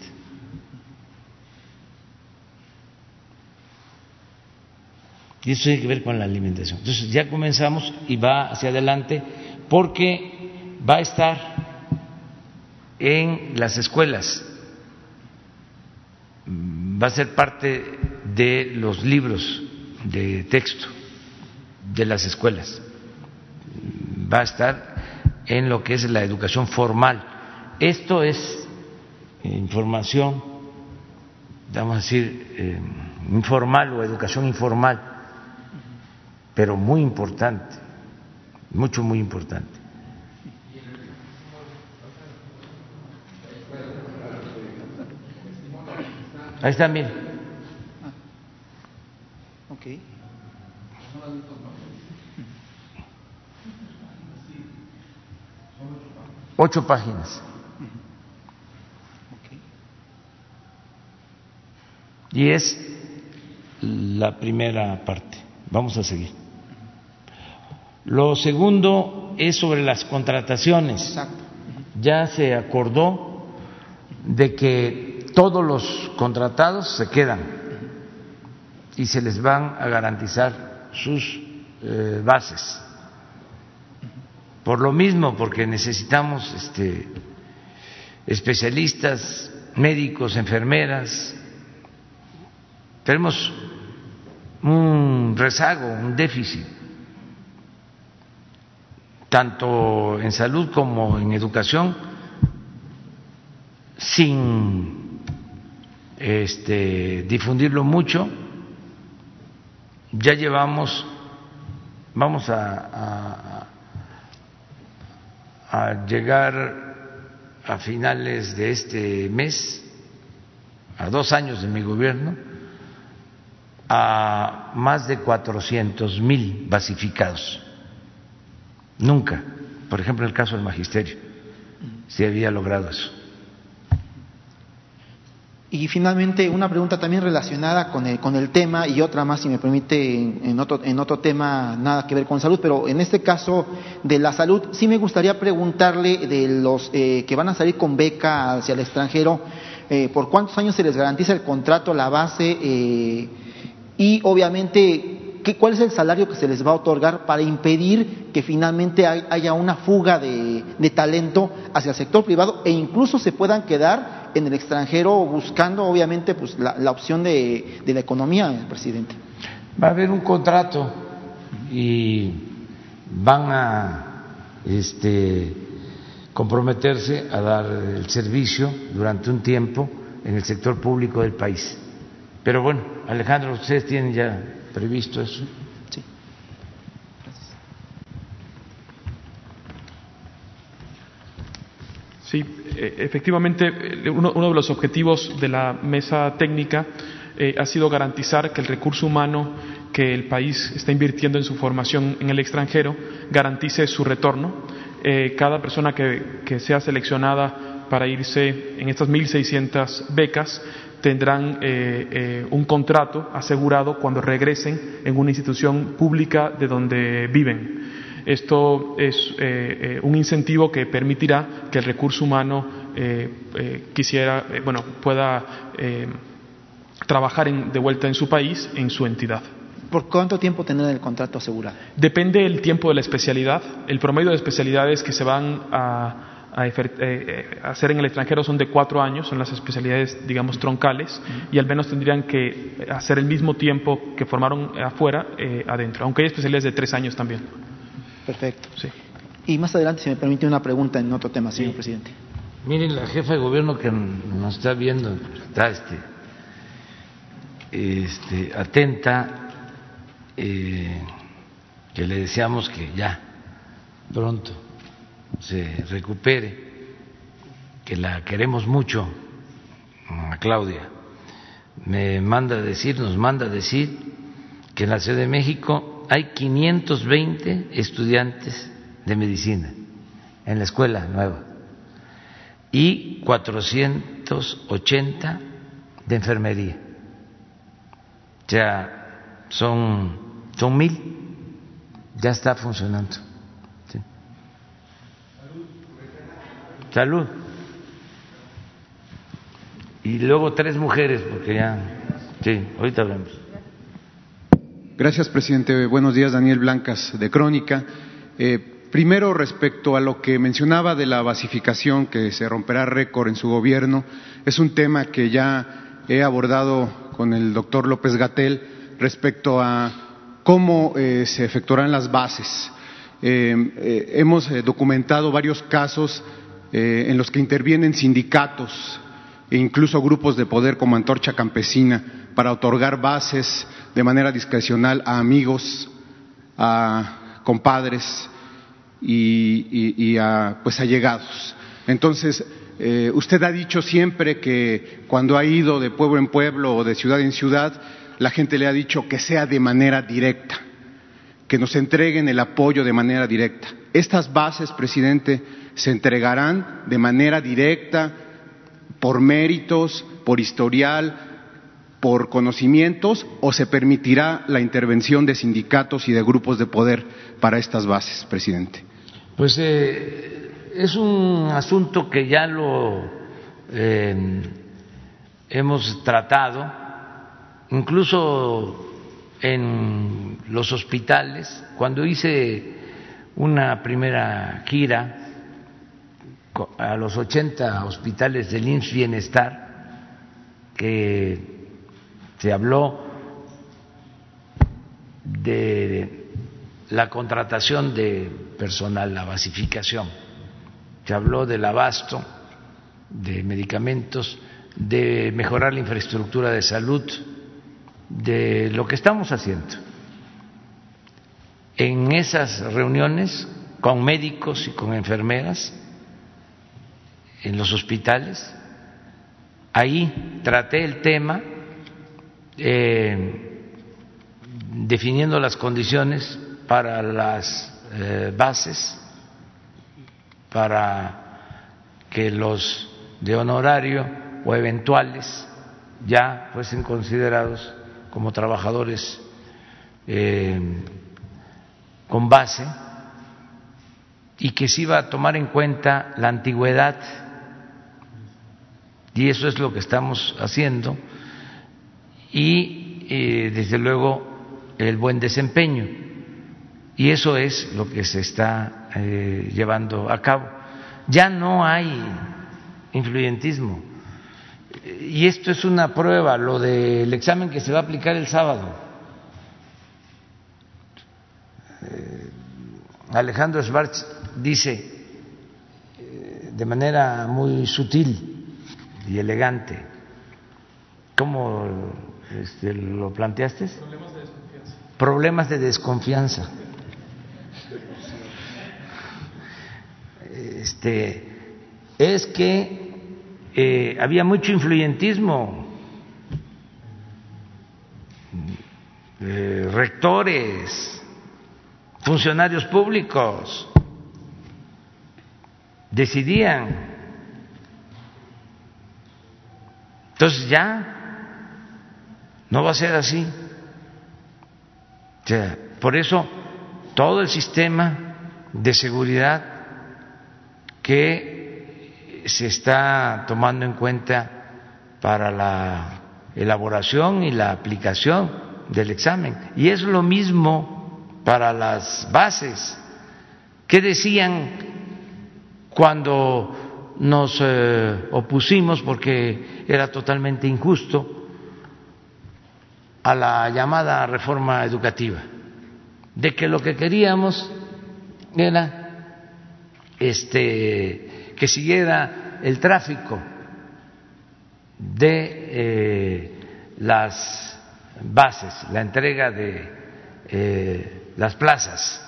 Y eso tiene que ver con la alimentación. Entonces ya comenzamos y va hacia adelante porque va a estar en las escuelas va a ser parte de los libros de texto de las escuelas, va a estar en lo que es la educación formal. Esto es información, vamos a decir, eh, informal o educación informal, pero muy importante, mucho, muy importante. Ahí está, mire. Ok. Ocho páginas. Y es la primera parte. Vamos a seguir. Lo segundo es sobre las contrataciones. Ya se acordó de que todos los contratados se quedan y se les van a garantizar sus eh, bases. Por lo mismo, porque necesitamos este, especialistas, médicos, enfermeras, tenemos un rezago, un déficit, tanto en salud como en educación, sin este, difundirlo mucho. Ya llevamos, vamos a, a, llegar a finales de este mes, a dos años de mi gobierno, a más de cuatrocientos mil basificados. Nunca, por ejemplo, en el caso del magisterio, se había logrado eso. Y finalmente, una pregunta también relacionada con el, con el tema y otra más, si me permite, en otro, en otro tema nada que ver con salud, pero en este caso de la salud, sí me gustaría preguntarle de los eh, que van a salir con beca hacia el extranjero, eh, ¿por cuántos años se les garantiza el contrato, la base? Eh, y obviamente ¿Cuál es el salario que se les va a otorgar para impedir que finalmente haya una fuga de, talento hacia el sector privado e incluso se puedan quedar en el extranjero buscando, obviamente, pues, la, opción de, la economía, presidente? Va a haber un contrato y van a este, comprometerse a dar el servicio durante un tiempo en el sector público del país. Pero bueno, Alejandro, ustedes tienen ya previsto eso? Sí. Sí, eh, efectivamente, eh, uno, de los objetivos de la mesa técnica eh, ha sido garantizar que el recurso humano que el país está invirtiendo en su formación en el extranjero garantice su retorno. cada persona que, que sea seleccionada para irse en estas 1.600 becas tendrán eh, eh, un contrato asegurado cuando regresen en una institución pública de donde viven. Esto es eh, un incentivo que permitirá que el recurso humano quisiera, bueno, pueda trabajar de vuelta en su país, en su entidad. ¿Por cuánto tiempo tener el contrato asegurado? Depende del tiempo de la especialidad. El promedio de especialidades que se van a, eh, hacer en el extranjero son de cuatro años, son las especialidades, digamos, troncales, y al menos tendrían que hacer el mismo tiempo que formaron afuera, eh, adentro, aunque hay especialidades de tres años también. Perfecto. Sí. Y más adelante, si me permite una pregunta en otro tema, señor presidente. Miren, la jefa de gobierno que nos está viendo está este, este, atenta, eh, que le deseamos que ya pronto se recupere, que la queremos mucho, a Claudia. Me manda a decir, nos manda a decir que en la Ciudad de México hay 520 estudiantes de medicina en la escuela nueva y 480 de enfermería. O sea, son, son mil, ya está funcionando. Salud. Y luego tres mujeres, porque ya, sí, ahorita hablamos. Gracias, presidente. Buenos días, Daniel Blancas, de Crónica. Eh, Primero, respecto a lo que mencionaba de la basificación que se romperá récord en su gobierno, es un tema que ya he abordado con el doctor López Gatel respecto a cómo eh, se efectuarán las bases. Eh, hemos documentado varios casos en los que intervienen sindicatos e incluso grupos de poder como Antorcha Campesina para otorgar bases de manera discrecional a amigos, a compadres, y, a pues allegados. Entonces, eh, usted ha dicho siempre que cuando ha ido de pueblo en pueblo o de ciudad en ciudad, la gente le ha dicho que sea de manera directa, que nos entreguen el apoyo de manera directa. Estas bases, presidente, se entregarán de manera directa por méritos, por historial, por conocimientos o se permitirá la intervención de sindicatos y de grupos de poder para estas bases, presidente. Pues eh, es un asunto que ya lo eh, hemos tratado, incluso en los hospitales, cuando hice una primera gira a los 80 hospitales del IMSS Bienestar, que se habló de la contratación de personal, la basificación. Se habló del abasto de medicamentos, de mejorar la infraestructura de salud, de lo que estamos haciendo. En esas reuniones con médicos y con enfermeras en los hospitales, ahí traté el tema eh, definiendo las condiciones para las eh, bases, para que los de honorario o eventuales ya fuesen considerados como trabajadores eh, con base y que se iba a tomar en cuenta la antigüedad y eso es lo que estamos haciendo y eh, desde luego el buen desempeño y eso es lo que se está eh, llevando a cabo. Ya no hay influyentismo. Y esto es una prueba, lo del examen que se va a aplicar el sábado. Eh, Alejandro Schwartz dice de manera muy sutil y elegante, ¿cómo este, lo planteaste? Problemas de desconfianza. Problemas de desconfianza. este, es que eh, había mucho influyentismo, eh, rectores, funcionarios públicos decidían. Entonces ya no va a ser así. por eso todo el sistema de seguridad que se está tomando en cuenta para la elaboración y la aplicación del examen. Y es lo mismo para las bases. ¿Qué decían cuando nos eh, opusimos porque era totalmente injusto a la llamada reforma educativa? De que lo que queríamos era este, que siguiera el tráfico de eh, las bases, la entrega de eh, las plazas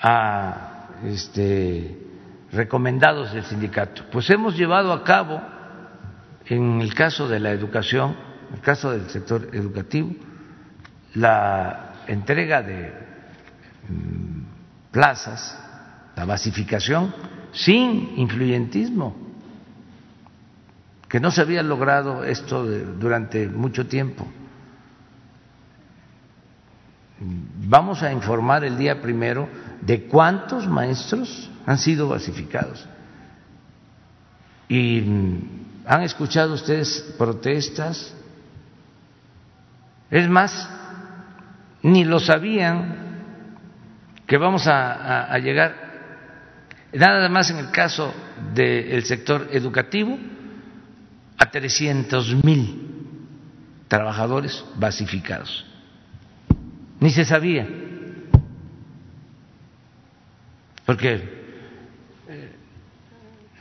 a este, recomendados del sindicato. Pues hemos llevado a cabo, en el caso de la educación, en el caso del sector educativo, la entrega de mm, plazas, la basificación, sin influyentismo que no se había logrado esto durante mucho tiempo. Vamos a informar el día primero de cuántos maestros han sido basificados. ¿Y han escuchado ustedes protestas? Es más, ni lo sabían que vamos a, a llegar, nada más en el caso del sector educativo, a 300 mil trabajadores basificados. Ni se sabía, porque eh,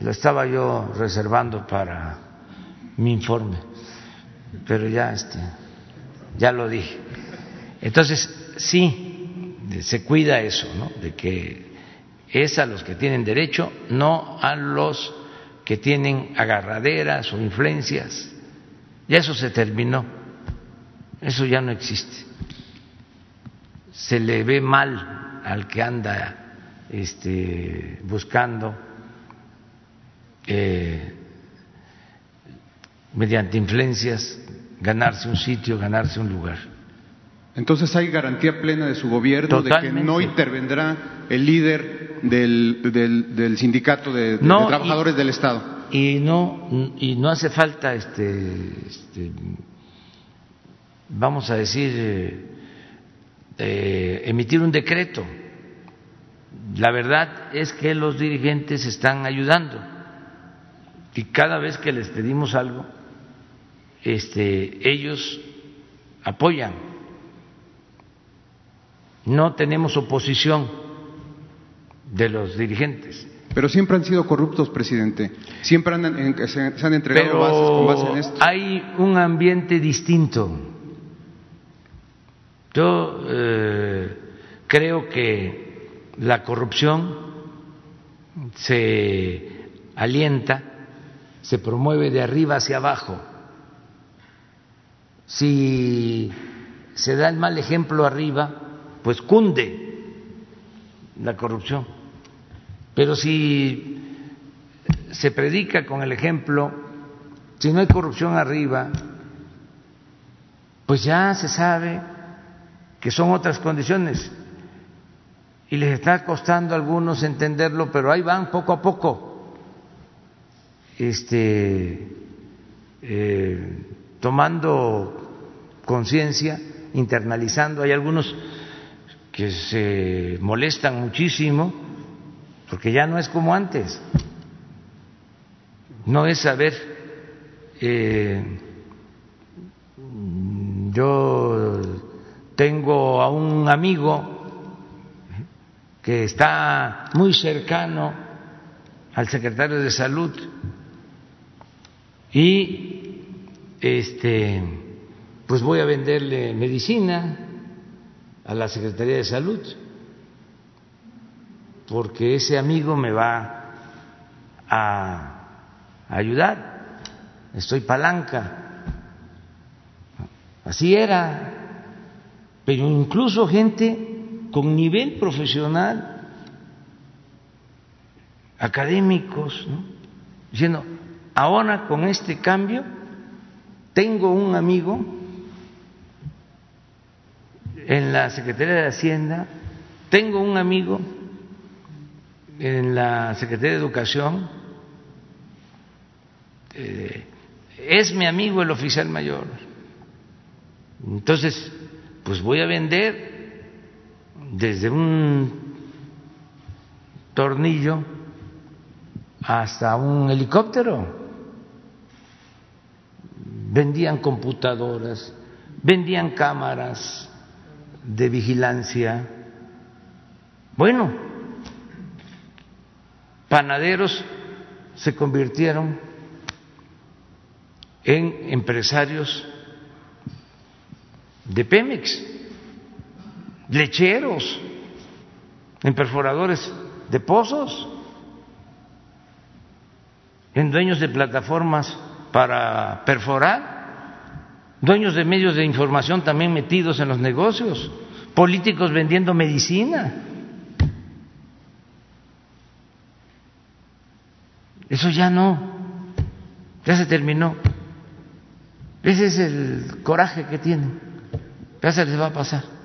lo estaba yo reservando para mi informe, pero ya este, ya lo dije. Entonces sí se cuida eso, ¿no? De que es a los que tienen derecho, no a los que tienen agarraderas o influencias. Ya eso se terminó, eso ya no existe. Se le ve mal al que anda este, buscando eh, mediante influencias ganarse un sitio, ganarse un lugar. Entonces hay garantía plena de su gobierno de que no intervendrá el líder del, del, sindicato de, trabajadores del Estado. Y no, y no hace falta, este, este vamos a decir, eh, emitir un decreto. La verdad es que los dirigentes están ayudando y cada vez que les pedimos algo, este, ellos apoyan. No tenemos oposición de los dirigentes. Pero siempre han sido corruptos, presidente. Siempre han, se, han entregado bases con base en esto. Hay un ambiente distinto. Yo eh, creo que la corrupción se alienta, se promueve de arriba hacia abajo. Si se da el mal ejemplo arriba, pues cunde la corrupción. Pero si se predica con el ejemplo, si no hay corrupción arriba, pues ya se sabe que son otras condiciones y les está costando a algunos entenderlo, pero ahí van poco a poco, este, eh, tomando conciencia, internalizando. Hay algunos que se molestan muchísimo porque ya no es como antes. No es saber, eh, yo tengo a un amigo que está muy cercano al secretario de salud y este pues voy a venderle medicina a la Secretaría de Salud porque ese amigo me va a ayudar, estoy palanca. Así era, pero incluso gente con nivel profesional, académicos, diciendo, ahora con este cambio tengo un amigo en la Secretaría de Hacienda, tengo un amigo en la Secretaría de Educación, eh, es mi amigo el oficial mayor. Entonces, pues voy a vender desde un tornillo hasta un helicóptero. Vendían computadoras, vendían cámaras de vigilancia. Bueno, panaderos se convirtieron en empresarios de Pemex, lecheros, en perforadores de pozos, en dueños de plataformas para perforar, dueños de medios de información también metidos en los negocios, políticos vendiendo medicina. Eso ya no, ya se terminó. Ese es el coraje que tienen. Ya se les va a pasar.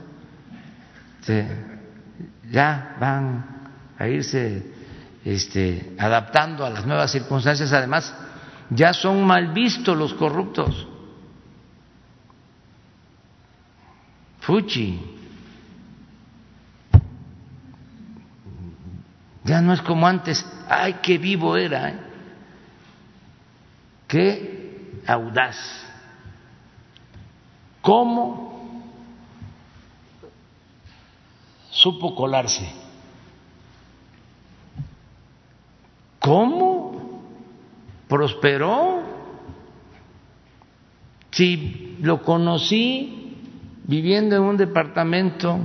Ya van a irse este, adaptando a las nuevas circunstancias. Además, ya son mal vistos los corruptos. Fuchi. Ya no es como antes. Ay, qué vivo era. ¿eh? Qué audaz. ¿Cómo supo colarse? ¿Cómo prosperó? Si lo conocí viviendo en un departamento,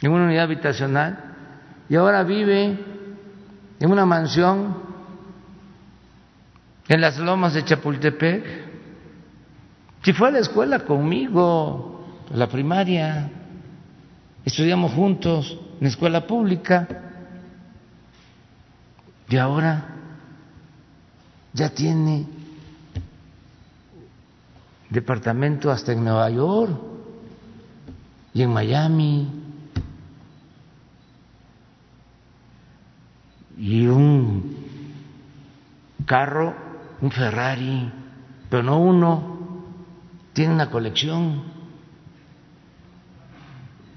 en una unidad habitacional, y ahora vive en una mansión en las lomas de Chapultepec. Si fue a la escuela conmigo, la primaria, estudiamos juntos en escuela pública, y ahora ya tiene departamento hasta en Nueva York y en Miami. Y un carro, un Ferrari, pero no uno, tiene una colección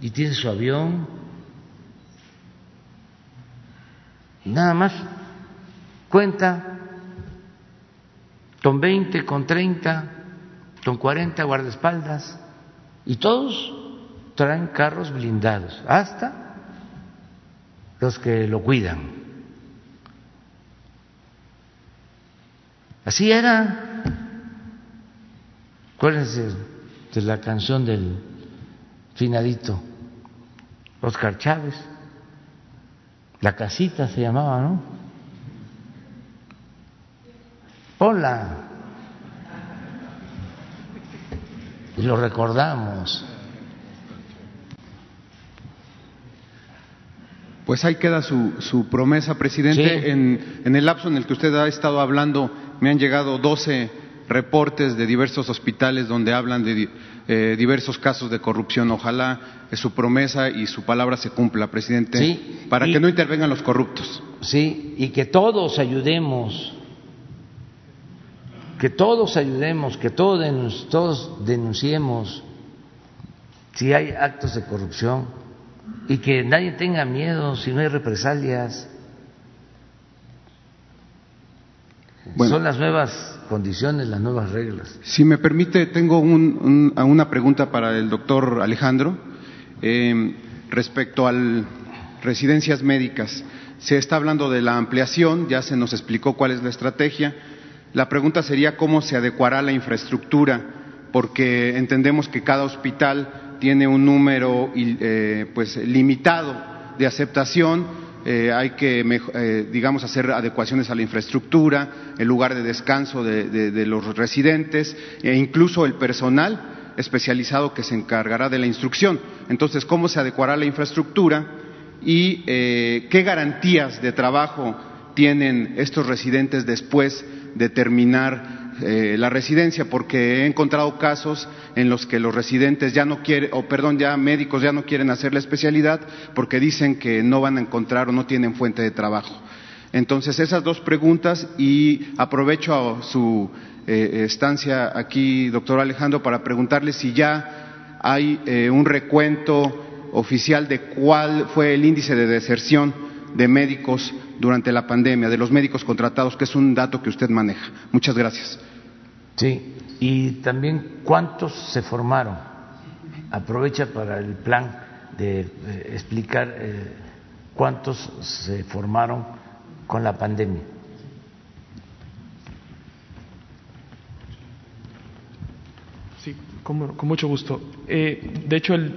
y tiene su avión. Y nada más cuenta con 20, con 30 con 40 guardaespaldas y todos traen carros blindados, hasta los que lo cuidan. Así era. Acuérdense de la canción del finadito Oscar Chávez. La casita se llamaba, ¿no? Hola. y lo recordamos. Pues ahí queda su, su promesa, presidente. En, en, el lapso en el que usted ha estado hablando, me han llegado 12 reportes de diversos hospitales donde hablan de eh, diversos casos de corrupción. Ojalá su promesa y su palabra se cumpla, presidente, para que no intervengan los corruptos. Sí, y que todos ayudemos que todos ayudemos, que todos, todos denunciemos si hay actos de corrupción y que nadie tenga miedo si no hay represalias. Son las nuevas condiciones, las nuevas reglas. Si me permite, tengo una pregunta para el doctor Alejandro eh, respecto a residencias médicas. Se está hablando de la ampliación, ya se nos explicó cuál es la estrategia la pregunta sería cómo se adecuará la infraestructura, porque entendemos que cada hospital tiene un número eh, pues, limitado de aceptación, eh, hay que, eh, digamos, hacer adecuaciones a la infraestructura, el lugar de descanso de, los residentes e incluso el personal especializado que se encargará de la instrucción. Entonces, ¿cómo se adecuará la infraestructura y qué garantías de trabajo tienen estos residentes después determinar eh, la residencia, porque he encontrado casos en los que los residentes ya no quieren, o perdón, ya médicos ya no quieren hacer la especialidad porque dicen que no van a encontrar o no tienen fuente de trabajo. Entonces, esas dos preguntas y aprovecho su eh, estancia aquí, doctor Alejandro, para preguntarle si ya hay eh, un recuento oficial de cuál fue el índice de deserción de médicos durante la pandemia, de los médicos contratados, que es un dato que usted maneja. Muchas gracias. Sí, y también cuántos se formaron. Aprovecha para el plan de eh, explicar cuántos se formaron con la pandemia. Sí, con, mucho gusto. Eh, de hecho, el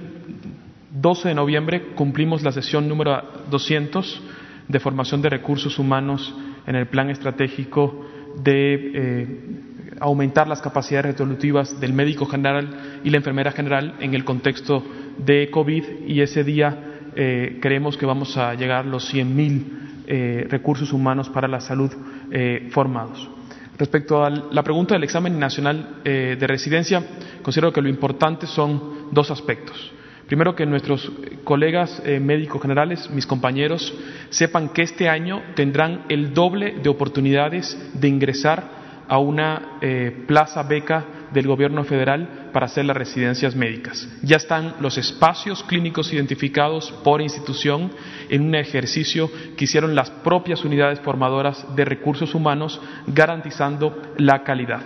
12 de noviembre cumplimos la sesión número 200 de formación de recursos humanos en el plan estratégico de eh, aumentar las capacidades resolutivas del médico general y la enfermera general en el contexto de COVID y ese día eh, creemos que vamos a llegar a los 100.000 eh, recursos humanos para la salud formados. Respecto a la pregunta del examen nacional de residencia, considero que lo importante son dos aspectos. Primero, que nuestros colegas médicos generales, mis compañeros, sepan que este año tendrán el doble de oportunidades de ingresar a una plaza beca del gobierno federal para hacer las residencias médicas. Ya están los espacios clínicos identificados por institución en un ejercicio que hicieron las propias unidades formadoras de recursos humanos garantizando la calidad.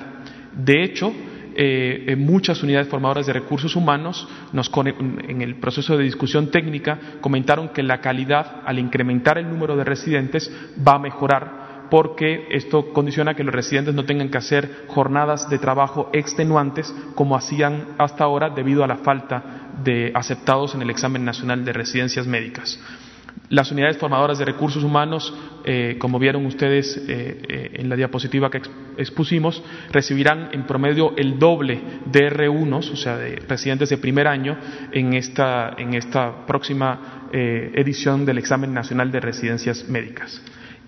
De hecho, eh, muchas unidades formadoras de recursos humanos nos, en el proceso de discusión técnica comentaron que la calidad, al incrementar el número de residentes, va a mejorar porque esto condiciona que los residentes no tengan que hacer jornadas de trabajo extenuantes como hacían hasta ahora debido a la falta de aceptados en el examen nacional de residencias médicas. Las unidades formadoras de recursos humanos, eh, como vieron ustedes eh, eh, en la diapositiva que expusimos, recibirán en promedio el doble de R1, o sea, de residentes de primer año, en esta, en esta próxima edición del examen nacional de residencias médicas.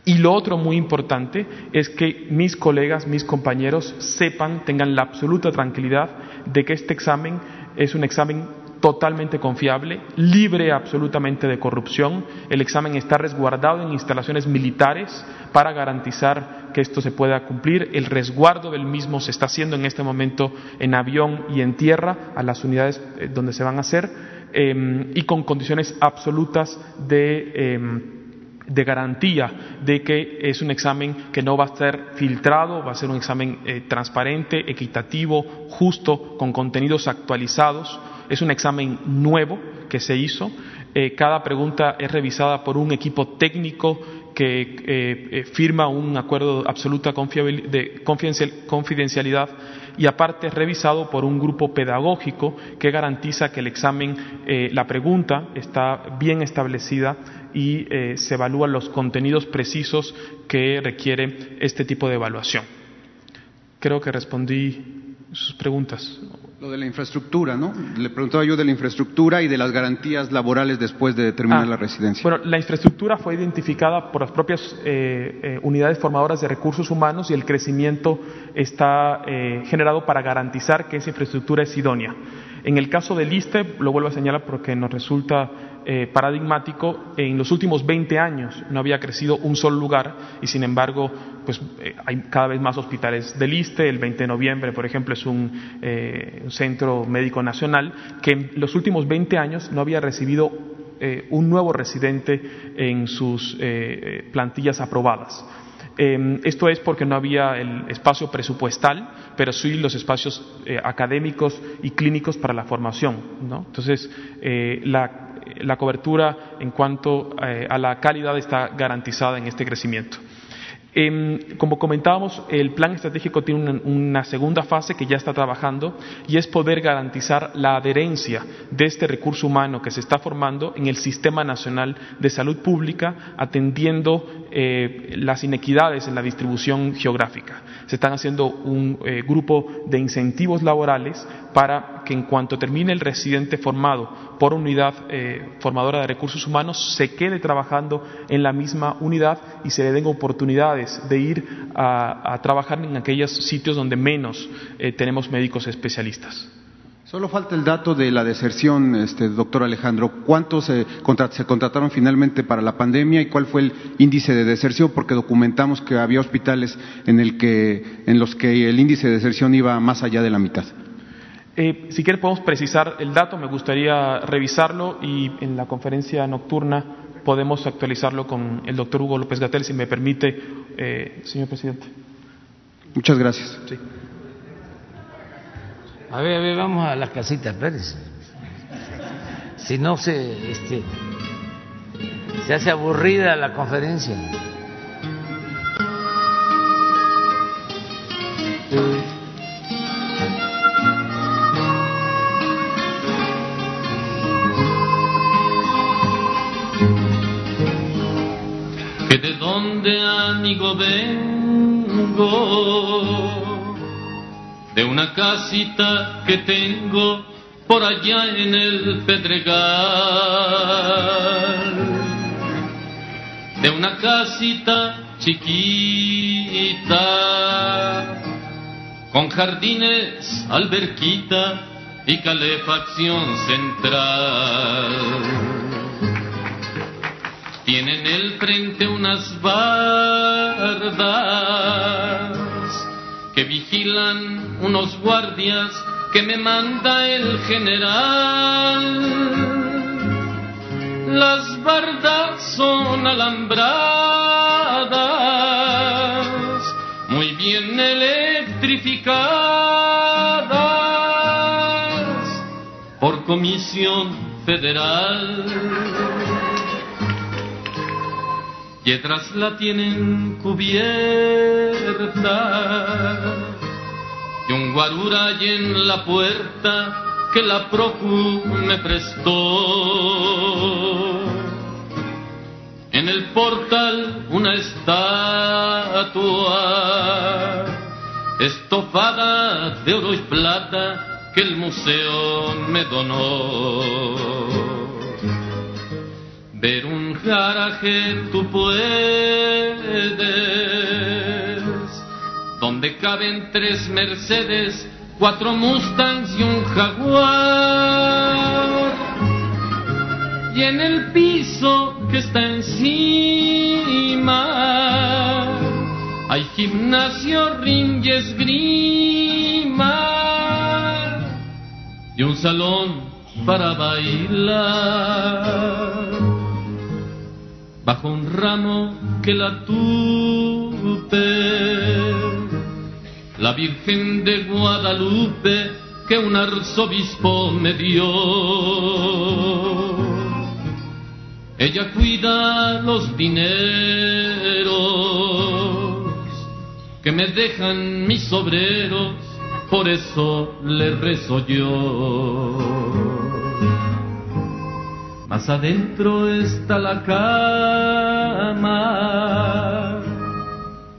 Y lo otro muy importante es que mis colegas, mis compañeros sepan, tengan la absoluta tranquilidad de que este examen es un examen totalmente confiable, libre absolutamente de corrupción. El examen está resguardado en instalaciones militares para garantizar que esto se pueda cumplir. El resguardo del mismo se está haciendo en este momento en avión y en tierra a las unidades eh, donde se van a hacer em, y con condiciones absolutas de em, de garantía de que es un examen que no va a ser filtrado, va a ser un examen eh, transparente, equitativo, justo, con contenidos actualizados. Es un examen nuevo que se hizo. Eh, cada pregunta es revisada por un equipo técnico que eh, firma un acuerdo de absoluta de confidencialidad y aparte es revisado por un grupo pedagógico que garantiza que el examen, la pregunta está bien establecida y eh, se evalúan los contenidos precisos que requiere este tipo de evaluación. Creo que respondí sus preguntas. Lo de la infraestructura, ¿no? Le preguntaba yo de la infraestructura y de las garantías laborales después de terminar ah, la residencia. Bueno, la infraestructura fue identificada por las propias eh, eh, unidades formadoras de recursos humanos y el crecimiento está generado para garantizar que esa infraestructura es idónea. En el caso del ISTE, lo vuelvo a señalar porque nos resulta eh, paradigmático, en los últimos 20 años no había crecido un solo lugar y sin embargo pues, eh, hay cada vez más hospitales del ISTE. El 20 de noviembre, por ejemplo, es un, eh, centro médico nacional que en los últimos 20 años no había recibido un nuevo residente en sus plantillas aprobadas. esto es porque no había el espacio presupuestal, pero sí los espacios académicos y clínicos para la formación. ¿no? Entonces, la la cobertura en cuanto eh, a la calidad está garantizada en este crecimiento. Em, como comentábamos, el plan estratégico tiene una, segunda fase que ya está trabajando y es poder garantizar la adherencia de este recurso humano que se está formando en el Sistema Nacional de Salud Pública, atendiendo eh, las inequidades en la distribución geográfica. Se están haciendo un eh, grupo de incentivos laborales para que en cuanto termine el residente formado por unidad eh, formadora de recursos humanos se quede trabajando en la misma unidad y se le den oportunidades de ir a, trabajar en aquellos sitios donde menos eh, tenemos médicos especialistas. Solo falta el dato de la deserción, este, doctor Alejandro. ¿Cuántos se, contrataron finalmente para la pandemia y cuál fue el índice de deserción? Porque documentamos que había hospitales en, el que, en los que el índice de deserción iba más allá de la mitad. Eh, si quiere podemos precisar el dato, me gustaría revisarlo y en la conferencia nocturna podemos actualizarlo con el doctor Hugo López Gatel, si me permite, eh, señor presidente. Muchas gracias. Sí. A ver, a ver, vamos a la casita, Pérez. Si no se, este, se hace aburrida la conferencia. Que de dónde amigo vengo de una casita que tengo por allá en el Pedregal, de una casita chiquita, con jardines, alberquita y calefacción central. Tiene en el frente unas bardas que vigilan unos guardias que me manda el general. Las bardas son alambradas, muy bien electrificadas por comisión federal. Detrás la tienen cubierta y un guarura en la puerta que la Procu me prestó. En el portal una estatua estofada de oro y plata que el museo me donó. Ver un garaje tú puedes donde caben tres Mercedes, cuatro Mustangs y un Jaguar. Y en el piso que está encima hay gimnasio, ring y esgrima y un salón para bailar bajo un ramo que la tupe la Virgen de Guadalupe que un arzobispo me dio. Ella cuida los dineros que me dejan mis obreros, por eso le rezo yo. Más adentro está la cama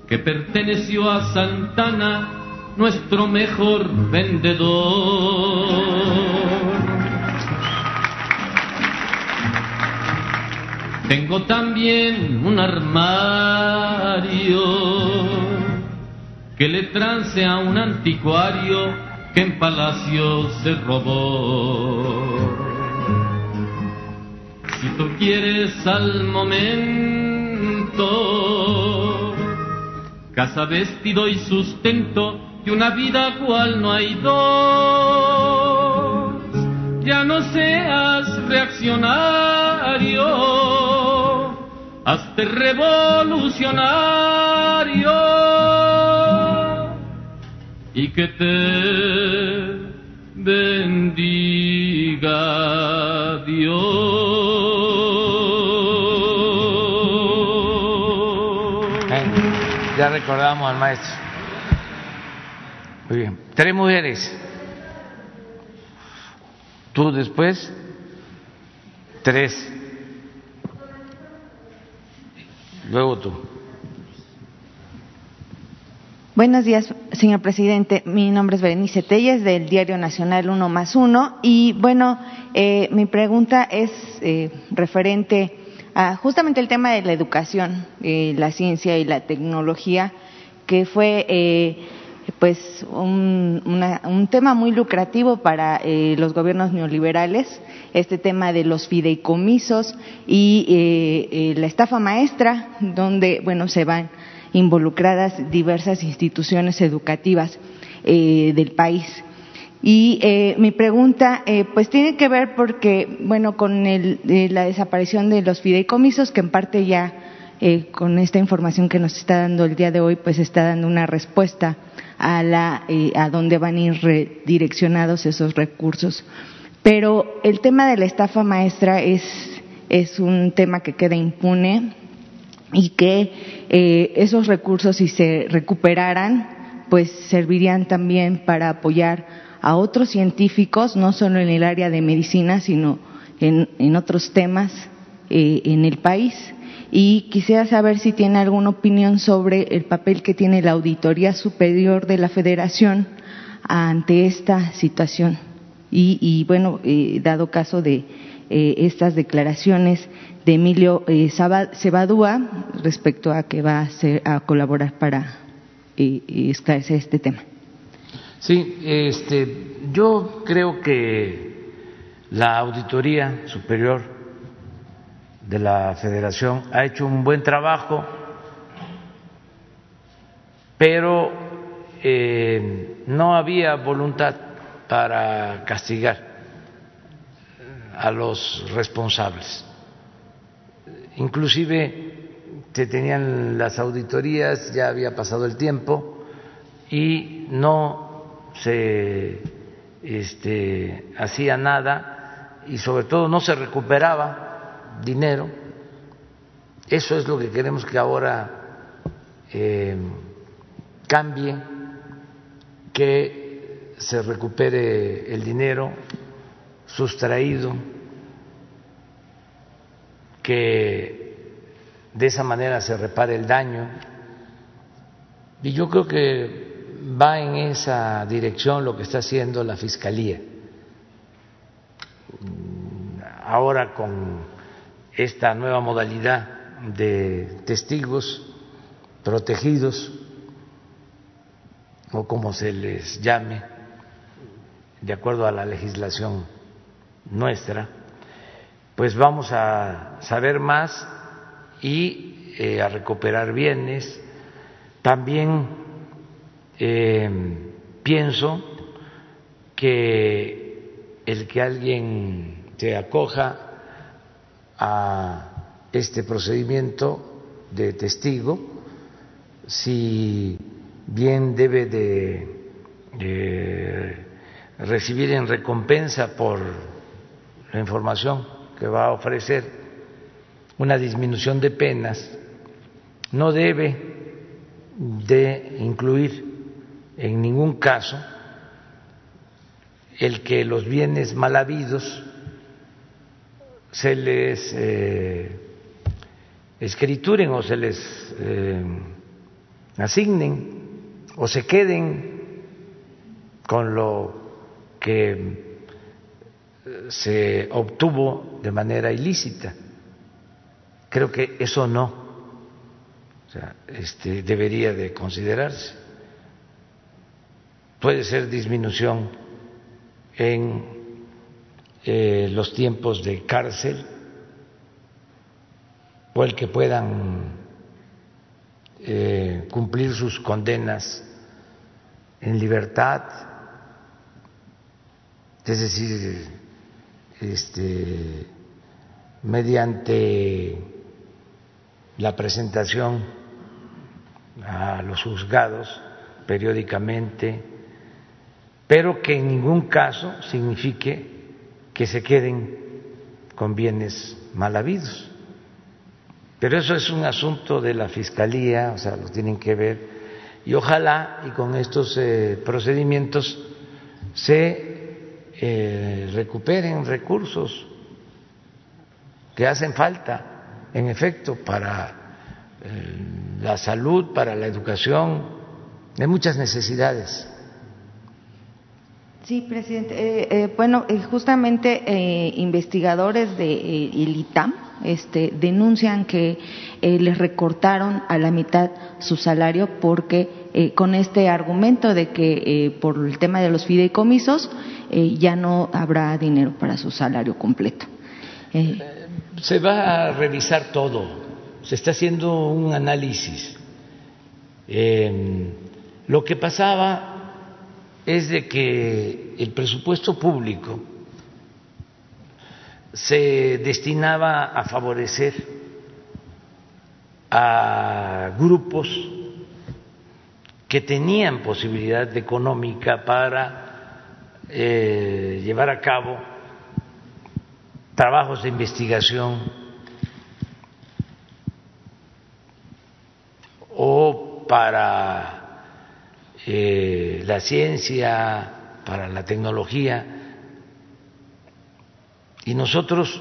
que perteneció a Santana, nuestro mejor vendedor. Tengo también un armario que le trance a un anticuario que en palacio se robó. Si tú quieres al momento casa, vestido y sustento, y una vida cual no hay dos. Ya no seas reaccionario, hazte revolucionario y que te bendiga Dios. Ya recordamos al maestro. Muy bien. Tres mujeres. Tú después. Tres. Luego tú. Buenos días, señor presidente. Mi nombre es Berenice Telles, del Diario Nacional Uno más Uno. Y bueno, eh, mi pregunta es eh, referente justamente el tema de la educación, eh, la ciencia y la tecnología, que fue eh, pues un, un, tema muy lucrativo para eh, los gobiernos neoliberales, este tema de los fideicomisos y eh, la estafa maestra, donde bueno se van involucradas diversas instituciones educativas del país. Y mi pregunta, pues tiene que ver porque, bueno, con el, la desaparición de los fideicomisos, que en parte ya con esta información que nos está dando el día de hoy, pues está dando una respuesta a, la, eh, a dónde van a ir redireccionados esos recursos. Pero el tema de la estafa maestra es, es un tema que queda impune y que eh, esos recursos, si se recuperaran, pues servirían también para apoyar a otros científicos, no solo en el área de medicina, sino en, en otros temas eh, en el país y quisiera saber si tiene alguna opinión sobre el papel que tiene la Auditoría Superior de la Federación ante esta situación. Y, bueno, eh, dado caso de estas declaraciones de Emilio eh, Cebadúa respecto a que va a, a colaborar para esclarecer este tema. Sí, este, yo creo que la Auditoría Superior de la Federación ha hecho un buen trabajo, pero eh, no había voluntad para castigar a los responsables. Inclusive se tenían las auditorías, ya había pasado el tiempo y no se este, hacía nada y sobre todo no se recuperaba dinero. Eso es lo que queremos que ahora eh, cambie, que se recupere el dinero sustraído, que de esa manera se repare el daño. Y yo creo que va en esa dirección lo que está haciendo la Fiscalía. Ahora con esta nueva modalidad de testigos protegidos o como se les llame, de acuerdo a la legislación nuestra, pues vamos a saber más y eh, a recuperar bienes. También eh, pienso que el que alguien se acoja a este procedimiento de testigo, si bien debe de, recibir en recompensa por la información que va a ofrecer una disminución de penas, no debe de incluir en ningún caso el que los bienes mal habidos se les eh, escrituren o se les eh, asignen o se queden con lo que se obtuvo de manera ilícita. Creo que eso no o sea, este, debería de considerarse. Puede ser disminución en eh, los tiempos de cárcel o el que puedan eh, cumplir sus condenas en libertad, es decir, este, mediante la presentación a los juzgados periódicamente, pero que en ningún caso signifique que se queden con bienes mal habidos. Pero eso es un asunto de la Fiscalía, o sea, lo tienen que ver, y ojalá y con estos eh, procedimientos se eh, recuperen recursos que hacen falta, en efecto, para eh, la salud, para la educación, hay muchas necesidades. Sí, presidente. Eh, bueno, justamente investigadores de el ITAM este, denuncian que eh, les recortaron a la mitad su salario porque eh, con este argumento de que eh, por el tema de los fideicomisos ya no habrá dinero para su salario completo. Se va a revisar todo, se está haciendo un análisis. lo que pasaba es de que el presupuesto público se destinaba a favorecer a grupos que tenían posibilidad económica para eh, llevar a cabo trabajos de investigación o para eh, la ciencia, para la tecnología, y nosotros,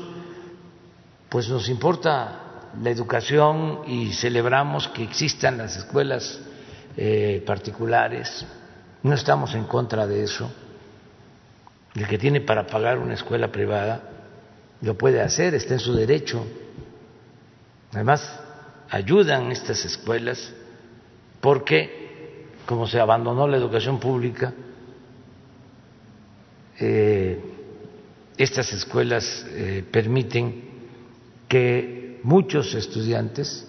pues nos importa la educación y celebramos que existan las escuelas eh, particulares. No estamos en contra de eso. El que tiene para pagar una escuela privada lo puede hacer, está en su derecho. Además, ayudan estas escuelas porque, como se abandonó la educación pública, eh, estas escuelas eh, permiten que muchos estudiantes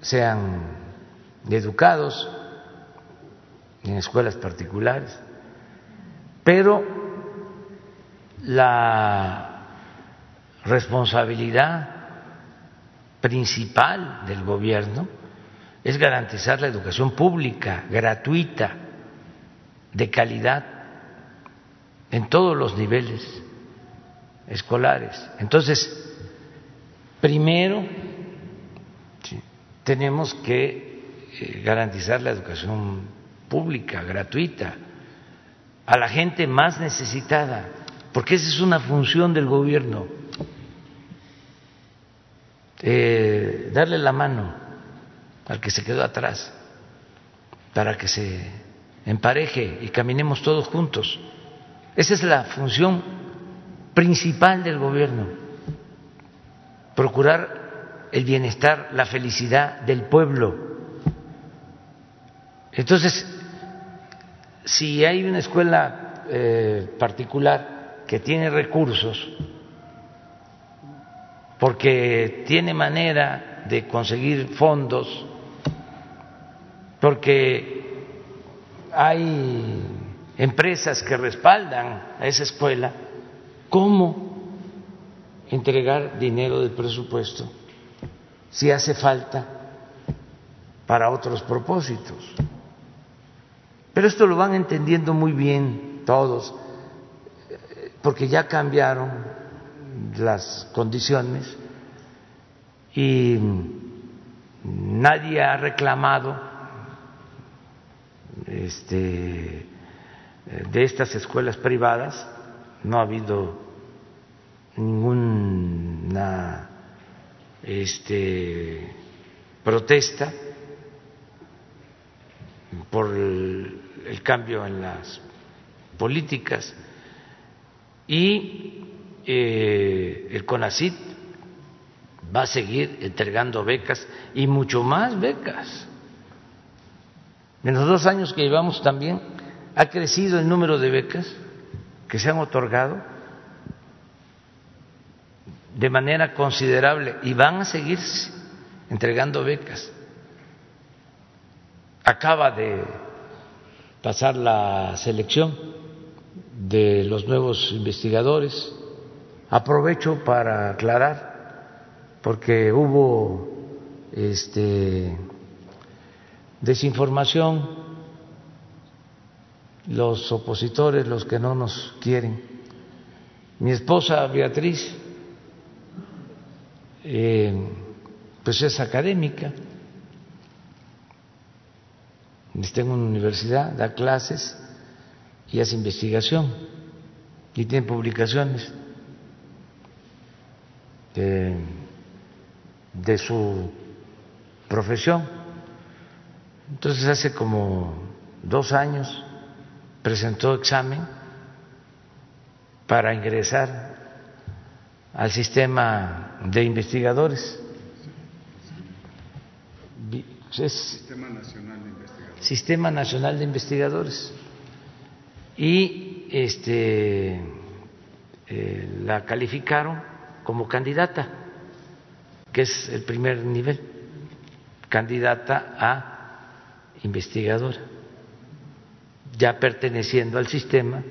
sean educados en escuelas particulares, pero la responsabilidad principal del gobierno es garantizar la educación pública, gratuita, de calidad, en todos los niveles escolares. Entonces, primero tenemos que eh, garantizar la educación pública, gratuita, a la gente más necesitada, porque esa es una función del gobierno, eh, darle la mano al que se quedó atrás, para que se empareje y caminemos todos juntos. Esa es la función principal del gobierno, procurar el bienestar, la felicidad del pueblo. Entonces, si hay una escuela eh, particular que tiene recursos, porque tiene manera de conseguir fondos, porque hay empresas que respaldan a esa escuela, ¿Cómo entregar dinero del presupuesto si hace falta para otros propósitos? Pero esto lo van entendiendo muy bien todos, porque ya cambiaron las condiciones y nadie ha reclamado este, de estas escuelas privadas no ha habido ninguna este, protesta por el, cambio en las políticas y eh, el CONACIT va a seguir entregando becas y mucho más becas. En los dos años que llevamos también ha crecido el número de becas que se han otorgado de manera considerable y van a seguir entregando becas. Acaba de pasar la selección de los nuevos investigadores. Aprovecho para aclarar, porque hubo este, desinformación los opositores, los que no nos quieren. Mi esposa Beatriz, eh, pues es académica, está en una universidad, da clases y hace investigación y tiene publicaciones de, de su profesión. Entonces hace como dos años presentó examen para ingresar al sistema de investigadores. Sistema Nacional de Investigadores. Sistema Nacional de Investigadores. Y este, eh, la calificaron como candidata, que es el primer nivel, candidata a investigadora, ya perteneciendo al sistema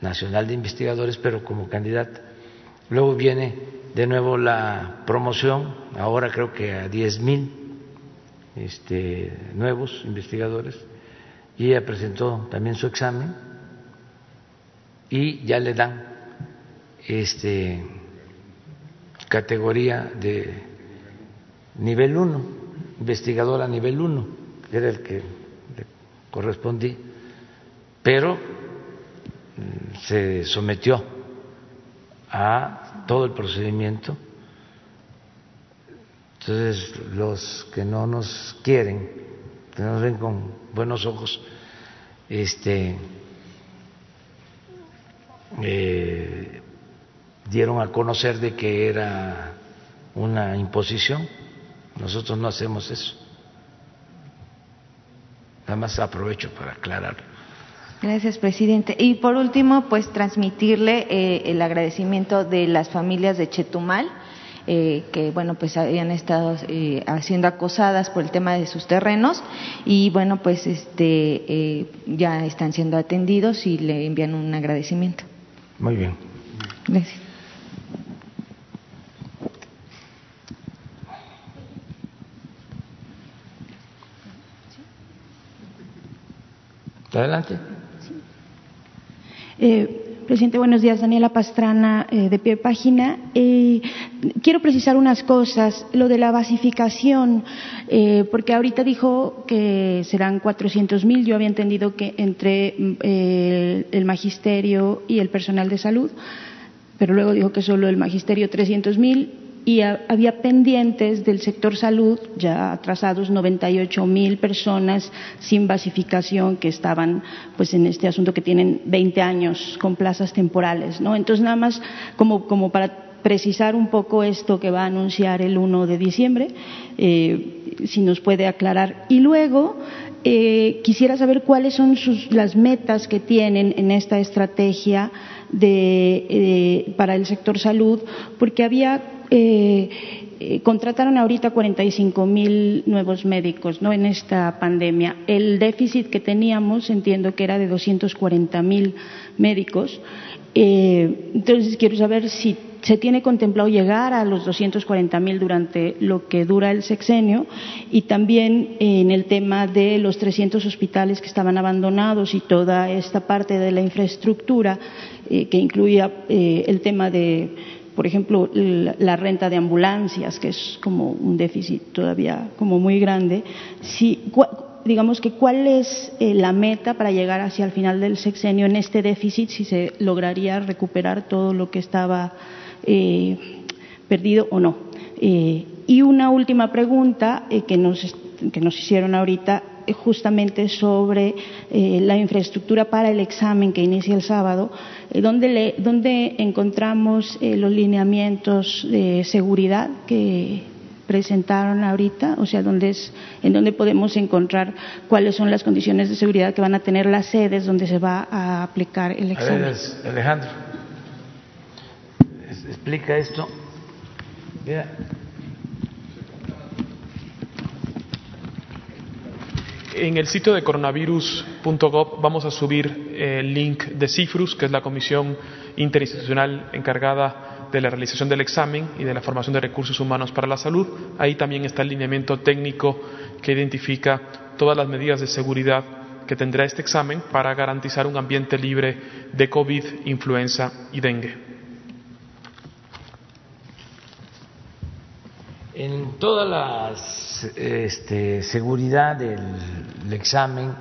nacional de investigadores, pero como candidata. Luego viene de nuevo la promoción, ahora creo que a diez mil este, nuevos investigadores, y ella presentó también su examen y ya le dan este categoría de nivel 1, investigadora nivel 1, que era el que correspondí, pero mm, se sometió a todo el procedimiento. Entonces, los que no nos quieren, que nos ven con buenos ojos, este, eh, dieron a conocer de que era una imposición. Nosotros no hacemos eso. Nada más aprovecho para aclararlo. Gracias, presidente. Y por último, pues transmitirle eh, el agradecimiento de las familias de Chetumal, eh, que bueno, pues habían estado eh, siendo acosadas por el tema de sus terrenos y bueno, pues este eh, ya están siendo atendidos y le envían un agradecimiento. Muy bien. Gracias. Adelante. Eh, presidente, buenos días. Daniela Pastrana, eh, de pie página. Eh, quiero precisar unas cosas. Lo de la basificación, porque ahorita dijo que serán 400 mil. Yo había entendido que entre eh, el magisterio y el personal de salud, pero luego dijo que solo el magisterio 300 mil y había pendientes del sector salud, ya atrasados 98 mil personas sin basificación que estaban pues en este asunto que tienen 20 años con plazas temporales, ¿no? Entonces nada más como, como para precisar un poco esto que va a anunciar el 1 de diciembre, eh, si nos puede aclarar. Y luego eh, quisiera saber cuáles son sus, las metas que tienen en esta estrategia de, eh, para el sector salud, porque había eh, eh, contrataron ahorita 45 mil nuevos médicos ¿no? en esta pandemia. El déficit que teníamos entiendo que era de 240 mil médicos. Eh, entonces quiero saber si se tiene contemplado llegar a los 240 mil durante lo que dura el sexenio y también en el tema de los 300 hospitales que estaban abandonados y toda esta parte de la infraestructura que incluía el tema de por ejemplo, la renta de ambulancias, que es como un déficit todavía como muy grande, si, digamos que cuál es eh, la meta para llegar hacia el final del sexenio en este déficit, si se lograría recuperar todo lo que estaba eh, perdido o no. Eh, y una última pregunta que, nos, que nos hicieron ahorita justamente sobre la infraestructura para el examen que inicia el sábado eh, ¿Dónde, le, dónde encontramos eh, los lineamientos de seguridad que presentaron ahorita? O sea, ¿dónde es, ¿en dónde podemos encontrar cuáles son las condiciones de seguridad que van a tener las sedes donde se va a aplicar el examen? A ver, Alejandro, explica esto. Mira. En el sitio de coronavirus.gov vamos a subir el link de CIFRUS, que es la comisión interinstitucional encargada de la realización del examen y de la formación de recursos humanos para la salud. Ahí también está el lineamiento técnico que identifica todas las medidas de seguridad que tendrá este examen para garantizar un ambiente libre de COVID, influenza y dengue. En todas las este, seguridad del, examen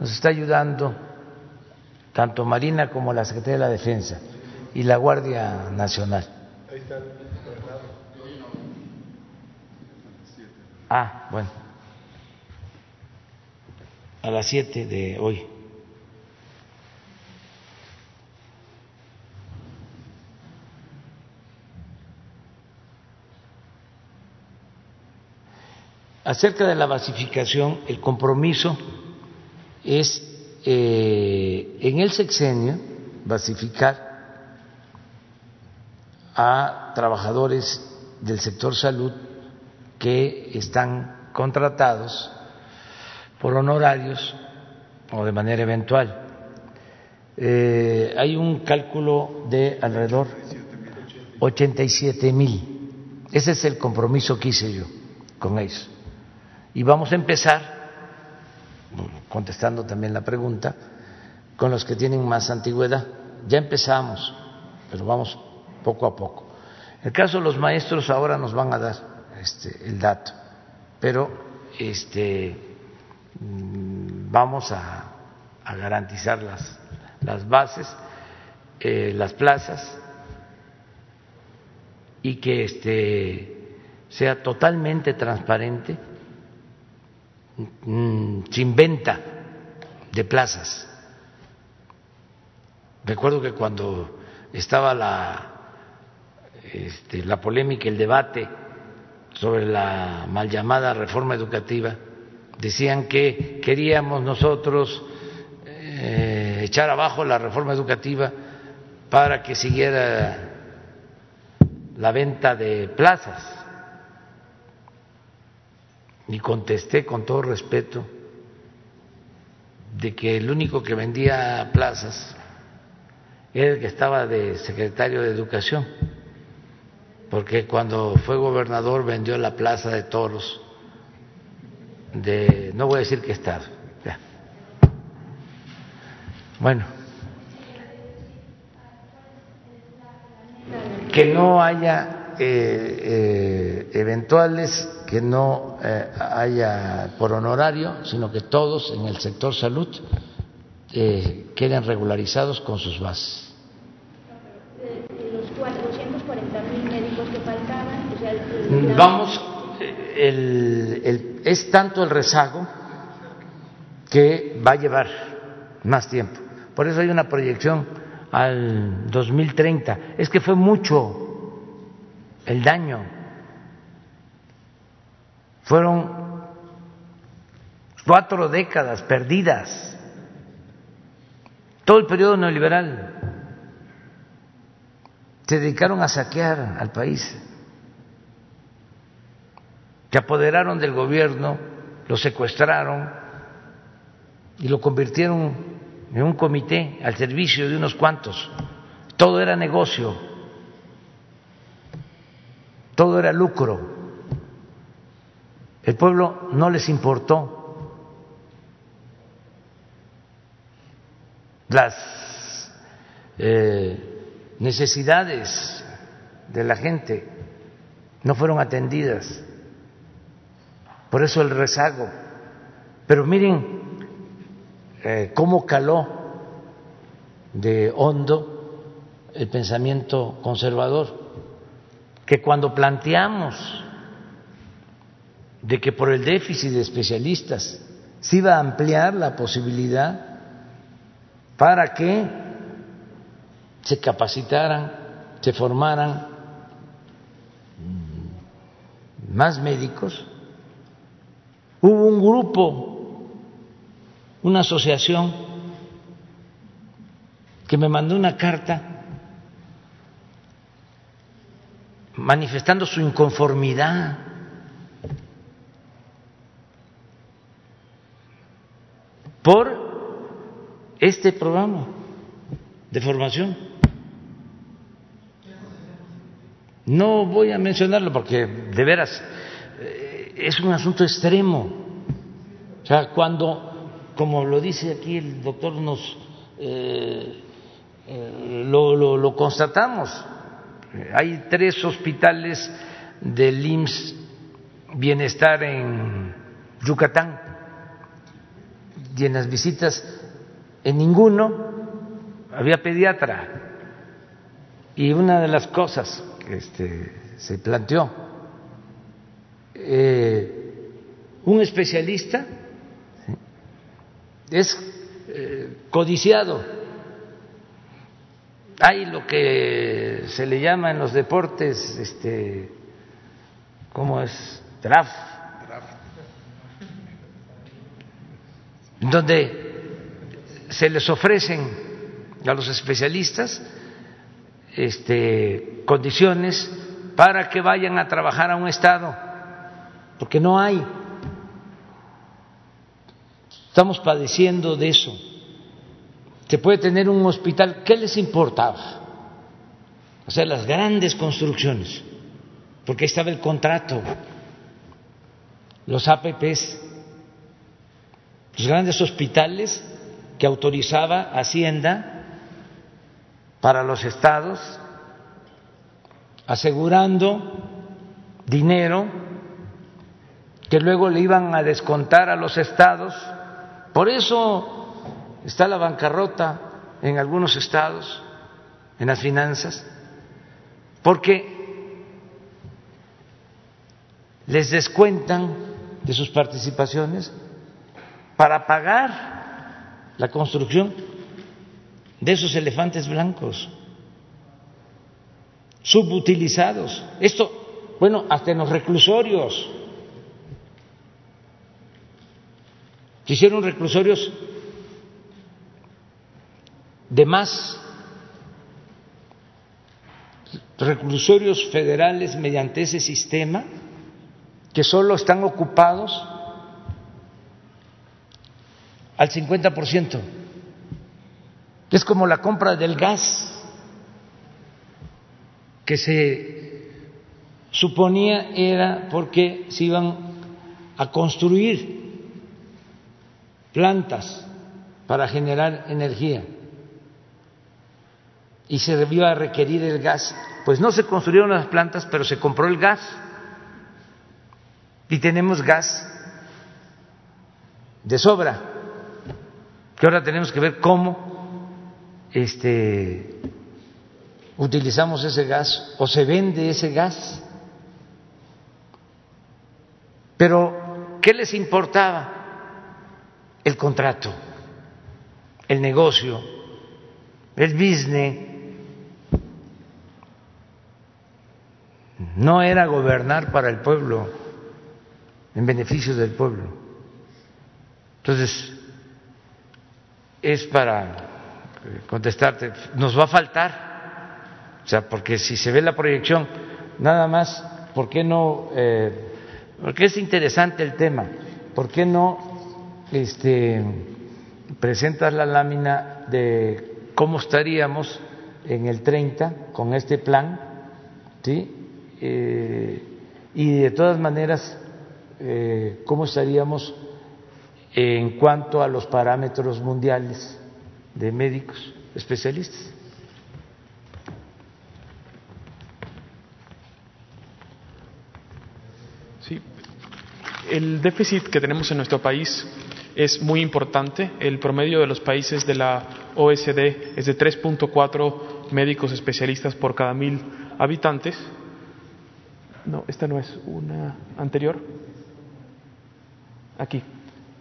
nos está ayudando tanto Marina como la Secretaría de la Defensa y la Guardia Nacional. Ah, bueno. A las 7 de hoy. Acerca de la basificación, el compromiso es eh, en el sexenio basificar a trabajadores del sector salud que están contratados por honorarios o de manera eventual. Eh, hay un cálculo de alrededor 87 mil. Ese es el compromiso que hice yo con ellos. Y vamos a empezar, contestando también la pregunta, con los que tienen más antigüedad. Ya empezamos, pero vamos poco a poco. El caso de los maestros ahora nos van a dar este, el dato, pero este, mm, vamos a, garantizar las, las bases, eh, las plazas y que este, sea totalmente transparente, sin venta de plazas. Recuerdo que cuando estaba la este, la polémica, el debate sobre la mal llamada reforma educativa, decían que queríamos nosotros eh, echar abajo la reforma educativa para que siguiera la venta de plazas. Y contesté con todo respeto de que el único que vendía plazas era el que estaba de secretario de Educación porque cuando fue gobernador vendió la plaza de toros de, no voy a decir qué estado, bueno, que no haya eh, eh, eventuales, que no eh, haya por honorario, sino que todos en el sector salud queden regularizados con sus bases. Vamos, el, es tanto el rezago que va a llevar más tiempo. Por eso hay una proyección al 2030. Es que fue mucho el daño. Fueron cuatro décadas perdidas. Todo el periodo neoliberal se dedicaron a saquear al país que apoderaron del gobierno, lo secuestraron y lo convirtieron en un comité al servicio de unos cuantos. Todo era negocio, todo era lucro. El pueblo no les importó las eh, necesidades de la gente, no fueron atendidas. Por eso el rezago. Pero miren eh, cómo caló de hondo el pensamiento conservador, que cuando planteamos de que por el déficit de especialistas se iba a ampliar la posibilidad para que se capacitaran, se formaran más médicos, Hubo un grupo, una asociación, que me mandó una carta manifestando su inconformidad por este programa de formación. No voy a mencionarlo porque de veras es un asunto extremo. O sea, cuando, como lo dice aquí el doctor, nos eh, eh, lo, lo, constatamos. Hay tres hospitales del IMSS Bienestar en Yucatán y en las visitas en ninguno había pediatra. Y una de las cosas que este, se planteó eh, un especialista es eh, codiciado. Hay lo que se le llama en los deportes, este, ¿cómo es? Draft. Donde se les ofrecen a los especialistas este, condiciones para que vayan a trabajar a un estado, porque no hay. Estamos padeciendo de eso. Se puede tener un hospital, ¿qué les importaba? O sea, las grandes construcciones, porque ahí estaba el contrato, los APPs, los grandes hospitales que autorizaba Hacienda para los estados, asegurando dinero que luego le iban a descontar a los estados. Por eso está la bancarrota en algunos estados, en las finanzas, porque les descuentan de sus participaciones para pagar la construcción de esos elefantes blancos subutilizados. Esto, bueno, hasta en los reclusorios. Se hicieron reclusorios de más reclusorios federales mediante ese sistema que solo están ocupados al 50%. Es como la compra del gas que se suponía era porque se iban a construir plantas para generar energía y se iba a requerir el gas. Pues no se construyeron las plantas, pero se compró el gas y tenemos gas de sobra, que ahora tenemos que ver cómo este, utilizamos ese gas o se vende ese gas. Pero, ¿qué les importaba? El contrato, el negocio, el business. No era gobernar para el pueblo, en beneficio del pueblo. Entonces, es para contestarte, nos va a faltar o sea, porque si se ve la proyección, nada más, ¿por qué no? Eh, porque es interesante el tema. ¿Por qué no este, presentas la lámina de cómo estaríamos en el 30 con este plan? ¿Sí? Eh, y de todas maneras, eh, ¿cómo estaríamos en cuanto a los parámetros mundiales de médicos especialistas? El déficit que tenemos en nuestro país es muy importante. El promedio de los países de la OSD es de 3.4 médicos especialistas por cada mil habitantes. No, esta no es una anterior. Aquí.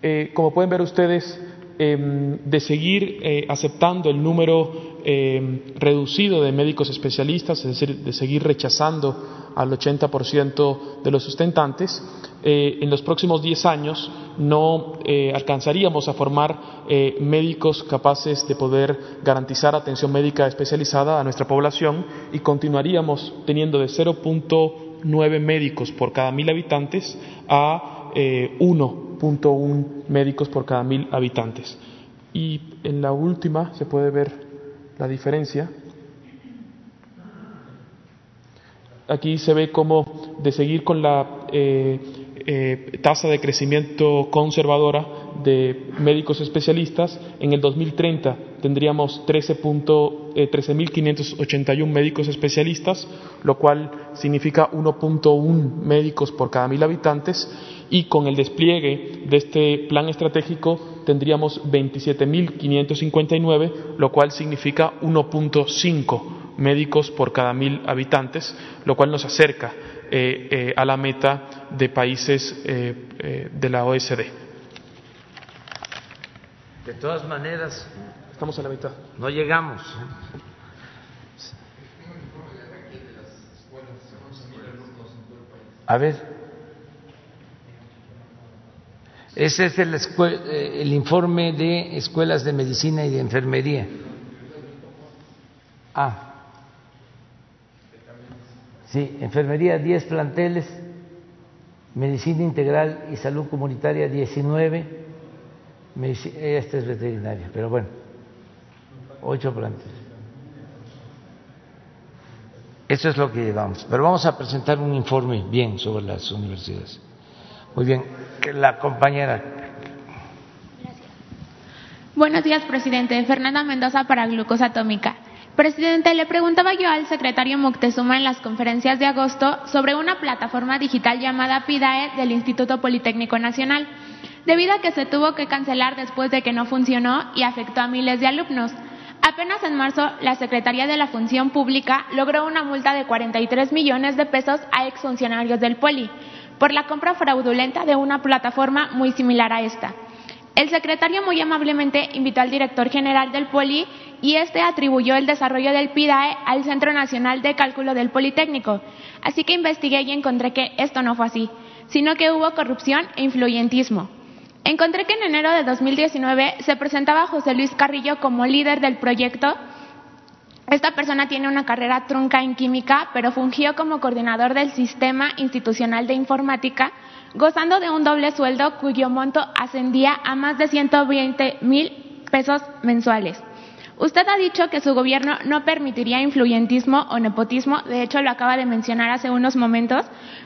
Eh, como pueden ver ustedes, em, de seguir eh, aceptando el número em, reducido de médicos especialistas, es decir, de seguir rechazando al 80% de los sustentantes, eh, en los próximos 10 años no alcanzaríamos a formar médicos capaces de poder garantizar atención médica especializada a nuestra población y continuaríamos teniendo de 0.9 médicos por cada mil habitantes a 1.1 médicos por cada mil habitantes. Y en la última se puede ver la diferencia. Aquí se ve cómo de seguir con la eh, tasa de crecimiento conservadora de médicos especialistas, en el 2030 tendríamos 13.581 eh, médicos especialistas, lo cual significa 1.1 médicos por cada mil habitantes, y con el despliegue de este plan estratégico tendríamos 27.559, lo cual significa 1.5 médicos por cada mil habitantes, lo cual nos acerca eh, eh, a la meta de países eh, de la OSD. De todas maneras, estamos a la mitad. No llegamos. A ver. Ese es el, eh, el informe de escuelas de medicina y de enfermería. Ah. Sí, enfermería 10 planteles, medicina integral y salud comunitaria 19, esta es veterinaria, pero bueno, 8 planteles. Eso es lo que llevamos. Pero vamos a presentar un informe bien sobre las universidades. Muy bien, la compañera. Buenos días, presidente. Fernanda Mendoza para Glucosa Atómica. Presidente, le preguntaba yo al secretario Moctezuma en las conferencias de agosto sobre una plataforma digital llamada PIDAE del Instituto Politécnico Nacional, debido a que se tuvo que cancelar después de que no funcionó y afectó a miles de alumnos. Apenas en marzo, la Secretaría de la Función Pública logró una multa de 43 millones de pesos a exfuncionarios del Poli por la compra fraudulenta de una plataforma muy similar a esta. El secretario muy amablemente invitó al director general del Poli y este atribuyó el desarrollo del PIDAE al Centro Nacional de Cálculo del Politécnico. Así que investigué y encontré que esto no fue así, sino que hubo corrupción e influyentismo. Encontré que en enero de 2019 se presentaba José Luis Carrillo como líder del proyecto. Esta persona tiene una carrera trunca en química, pero fungió como coordinador del Sistema Institucional de Informática gozando de un doble sueldo cuyo monto ascendía a más de 120 mil pesos mensuales. Usted ha dicho que su gobierno no permitiría influyentismo o nepotismo, de hecho lo acaba de mencionar hace unos momentos,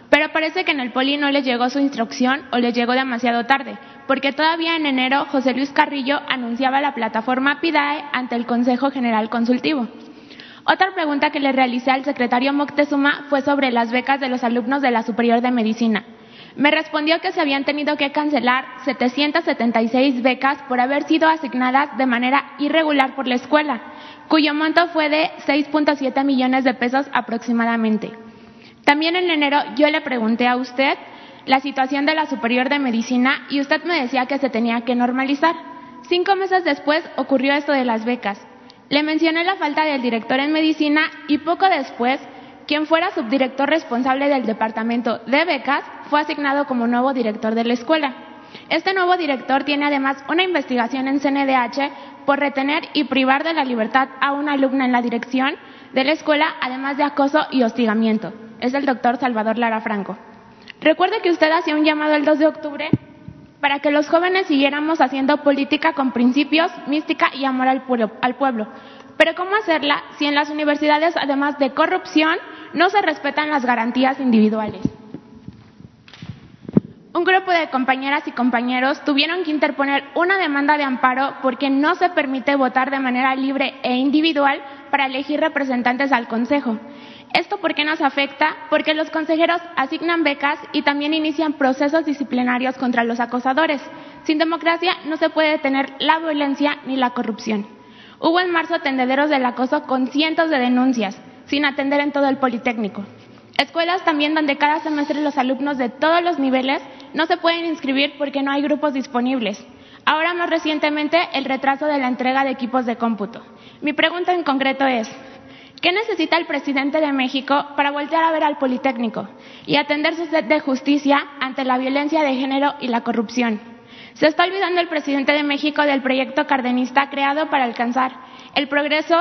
pero parece que en el poli no les llegó su instrucción o les llegó demasiado tarde, porque todavía en enero José Luis Carrillo anunciaba la plataforma PIDAE ante el Consejo General Consultivo. Otra pregunta que le realicé al secretario Moctezuma fue sobre las becas de los alumnos de la Superior de Medicina. Me respondió que se habían tenido que cancelar 776 becas por haber sido asignadas de manera irregular por la escuela, cuyo monto fue de 6.7 millones de pesos aproximadamente. También en enero yo le pregunté a usted la situación de la Superior de Medicina y usted me decía que se tenía que normalizar. Cinco meses después ocurrió esto de las becas. Le mencioné la falta del director en medicina y poco después quien fuera subdirector responsable del departamento de becas fue asignado como nuevo director de la escuela. Este nuevo director tiene además una investigación en CNDH por retener y privar de la libertad a una alumna en la dirección de la escuela, además de acoso y hostigamiento. Es el doctor Salvador Lara Franco. Recuerde que usted hacía un llamado el 2 de octubre para que los jóvenes siguiéramos haciendo política con principios, mística y amor al pueblo. Pero ¿cómo hacerla si en las universidades, además de corrupción, no se respetan las garantías individuales. Un grupo de compañeras y compañeros tuvieron que interponer una demanda de amparo porque no se permite votar de manera libre e individual para elegir representantes al Consejo. ¿Esto por qué nos afecta? Porque los consejeros asignan becas y también inician procesos disciplinarios contra los acosadores. Sin democracia no se puede detener la violencia ni la corrupción. Hubo en marzo tendederos del acoso con cientos de denuncias sin atender en todo el Politécnico. Escuelas también donde cada semestre los alumnos de todos los niveles no se pueden inscribir porque no hay grupos disponibles. Ahora más recientemente el retraso de la entrega de equipos de cómputo. Mi pregunta en concreto es, ¿qué necesita el presidente de México para voltear a ver al Politécnico y atender su sed de justicia ante la violencia de género y la corrupción? Se está olvidando el presidente de México del proyecto cardenista creado para alcanzar el progreso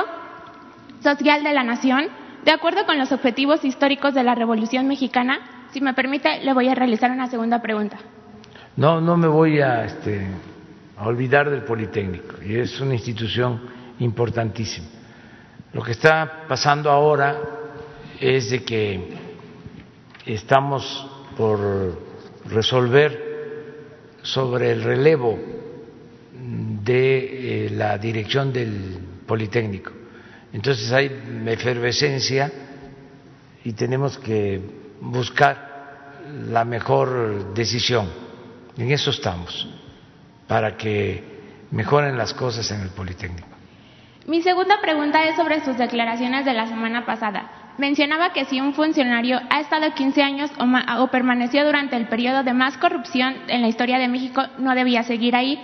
social de la nación de acuerdo con los objetivos históricos de la Revolución Mexicana, si me permite, le voy a realizar una segunda pregunta. No, no me voy a, este, a olvidar del Politécnico, es una institución importantísima. Lo que está pasando ahora es de que estamos por resolver sobre el relevo de eh, la dirección del Politécnico. Entonces hay efervescencia y tenemos que buscar la mejor decisión. En eso estamos, para que mejoren las cosas en el Politécnico. Mi segunda pregunta es sobre sus declaraciones de la semana pasada. Mencionaba que si un funcionario ha estado 15 años o, o permaneció durante el periodo de más corrupción en la historia de México, no debía seguir ahí.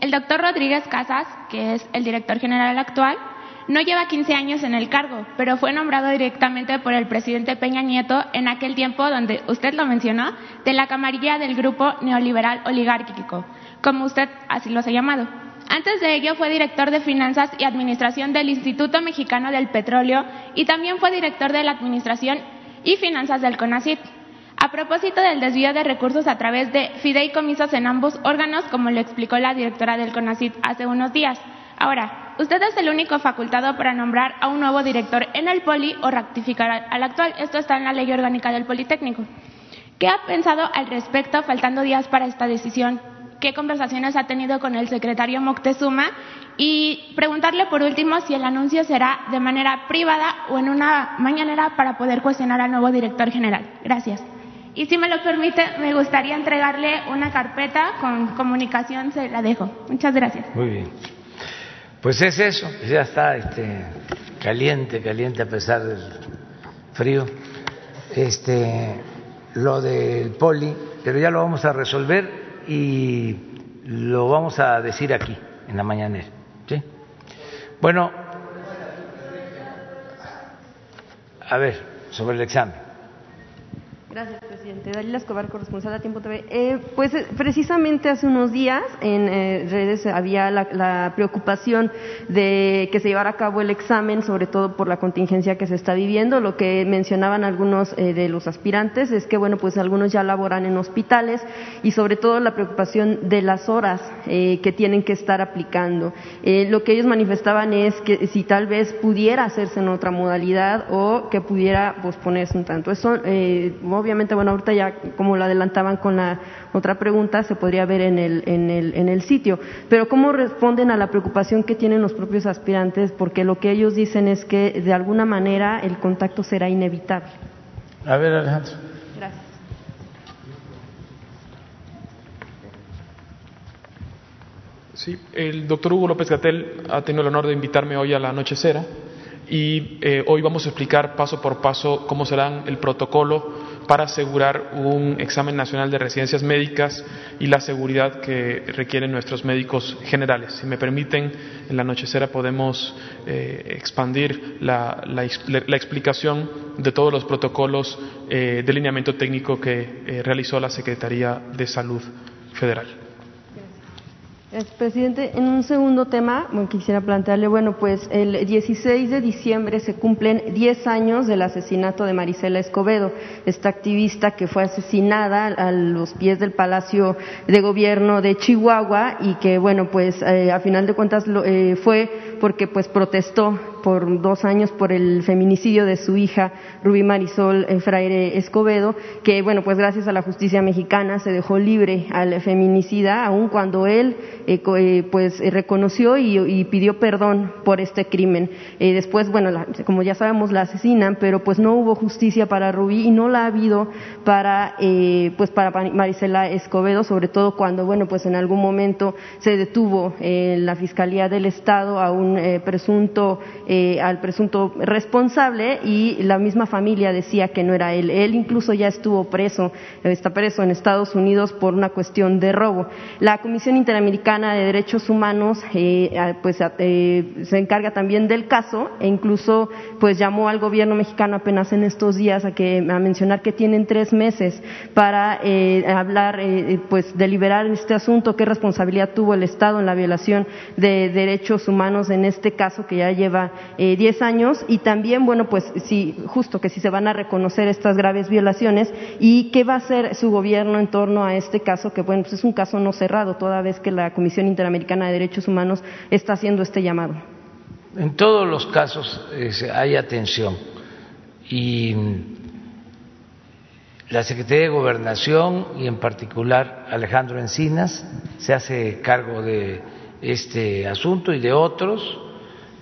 El doctor Rodríguez Casas, que es el director general actual, no lleva 15 años en el cargo, pero fue nombrado directamente por el presidente Peña Nieto en aquel tiempo donde usted lo mencionó, de la camarilla del grupo neoliberal oligárquico, como usted así los ha llamado. Antes de ello fue director de Finanzas y Administración del Instituto Mexicano del Petróleo y también fue director de la Administración y Finanzas del CONACIT. A propósito del desvío de recursos a través de fideicomisos en ambos órganos, como lo explicó la directora del CONACIT hace unos días. Ahora, usted es el único facultado para nombrar a un nuevo director en el Poli o rectificar al actual. Esto está en la ley orgánica del Politécnico. ¿Qué ha pensado al respecto, faltando días para esta decisión? ¿Qué conversaciones ha tenido con el secretario Moctezuma? Y preguntarle por último si el anuncio será de manera privada o en una mañanera para poder cuestionar al nuevo director general. Gracias. Y si me lo permite, me gustaría entregarle una carpeta con comunicación, se la dejo. Muchas gracias. Muy bien. Pues es eso, ya está este, caliente, caliente a pesar del frío. Este, lo del poli, pero ya lo vamos a resolver y lo vamos a decir aquí, en la mañanera. ¿sí? Bueno, a ver, sobre el examen. Gracias, presidente. Dalila Escobar, corresponsal de Tiempo TV. Eh, pues eh, precisamente hace unos días en eh, redes había la, preocupación de que se llevara a cabo el examen, sobre todo por la contingencia que se está viviendo. Lo que mencionaban algunos de los aspirantes es que, bueno, pues algunos ya laboran en hospitales y sobre todo la preocupación de las horas que tienen que estar aplicando. lo que ellos manifestaban es que si tal vez pudiera hacerse en otra modalidad o que pudiera posponerse un tanto. Eso, obviamente, bueno, ahorita ya como lo adelantaban con la otra pregunta, se podría ver en el, en el, en el sitio. Pero ¿cómo responden a la preocupación que tienen los propios aspirantes? Porque lo que ellos dicen es que de alguna manera el contacto será inevitable. A ver, Alejandro. Gracias. Sí, el doctor Hugo López Gatel ha tenido el honor de invitarme hoy a la anochecera y eh, hoy vamos a explicar paso por paso cómo será el protocolo para asegurar un examen nacional de residencias médicas y la seguridad que requieren nuestros médicos generales. Si me permiten, en la anochecera podemos eh, expandir la, explicación de todos los protocolos eh, de lineamiento técnico que realizó la Secretaría de Salud Federal. Presidente, en un segundo tema quisiera plantearle, bueno, pues el 16 de diciembre se cumplen 10 años del asesinato de Marisela Escobedo, esta activista que fue asesinada a los pies del Palacio de Gobierno de Chihuahua y que, bueno, pues eh, a final de cuentas eh, fue porque pues protestó por dos años por el feminicidio de su hija Rubí Marisol eh, Fraire Escobedo, que bueno, pues gracias a la justicia mexicana se dejó libre al feminicida, aun cuando él eh, eh, pues reconoció y, pidió perdón por este crimen. después, bueno, como ya sabemos, la asesinan, pero pues no hubo justicia para Rubí y no la ha habido para pues para Marisela Escobedo, sobre todo cuando bueno, pues en algún momento se detuvo en la Fiscalía del Estado a un presunto eh, al presunto responsable y la misma familia decía que no era él. Él incluso ya estuvo preso, está preso en Estados Unidos por una cuestión de robo. La Comisión Interamericana de Derechos Humanos eh, pues eh, se encarga también del caso e incluso pues llamó al gobierno mexicano apenas en estos días a que a mencionar que tienen tres meses para hablar pues deliberar este asunto qué responsabilidad tuvo el Estado en la violación de derechos humanos en este caso que ya lleva eh, 10 años y también, bueno, pues sí, justo que si se van a reconocer estas graves violaciones y qué va a hacer su gobierno en torno a este caso, que bueno, pues es un caso no cerrado, toda vez que la Comisión Interamericana de Derechos Humanos está haciendo este llamado. En todos los casos hay atención y la Secretaría de Gobernación y en particular Alejandro Encinas se hace cargo de este asunto y de otros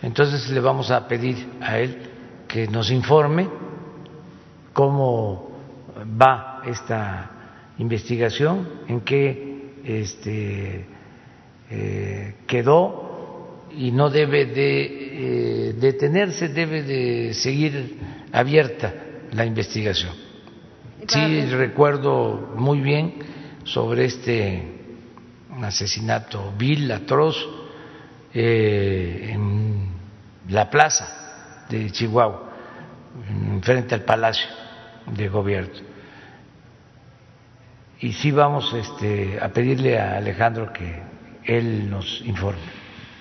entonces le vamos a pedir a él que nos informe cómo va esta investigación, en qué este, eh, quedó y no debe de eh, detenerse, debe de seguir abierta la investigación. Sí, recuerdo muy bien sobre este asesinato vil, atroz, eh, en la plaza de Chihuahua, frente al Palacio de Gobierno. Y sí vamos este, a pedirle a Alejandro que él nos informe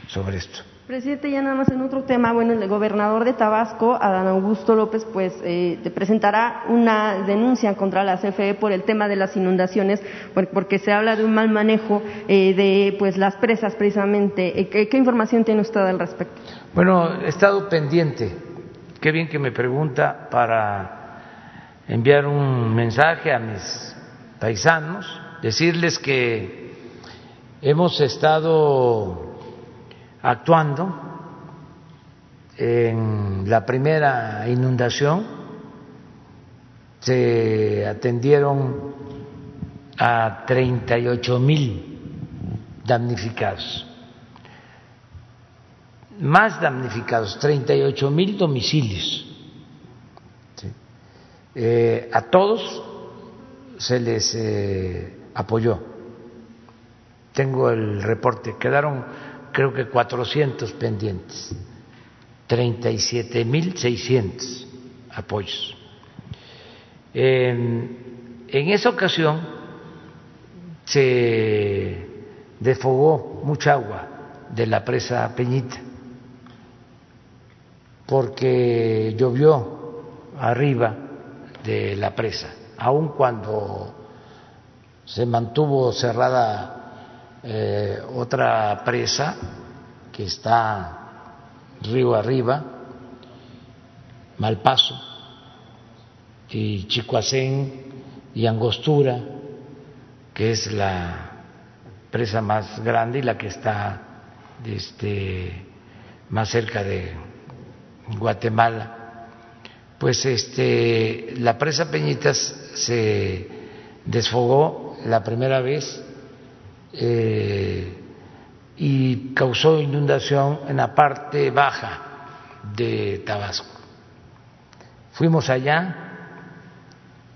sobre esto. Presidente, ya nada más en otro tema, bueno, el gobernador de Tabasco, Adán Augusto López, pues eh, presentará una denuncia contra la CFE por el tema de las inundaciones, porque se habla de un mal manejo eh, de pues las presas precisamente. Eh, ¿Qué, ¿Qué, información tiene usted al respecto? Bueno, he estado pendiente. Qué bien que me pregunta para enviar un mensaje a mis paisanos, decirles que hemos estado actuando en la primera inundación, se atendieron a 38 mil damnificados, más damnificados, 38 mil domicilios. Eh, a todos se les eh, apoyó. Tengo el reporte, quedaron creo que 400 pendientes, 37.600 apoyos. en esa ocasión se desfogó mucha agua de la presa Peñita porque llovió arriba de la presa, aun cuando se mantuvo cerrada eh, otra presa que está río arriba, Malpaso, y Chicoacén y Angostura, que es la presa más grande y la que está este, más cerca de Guatemala. Pues este, la presa Peñitas se desfogó la primera vez eh, y causó inundación en la parte baja de Tabasco. Fuimos allá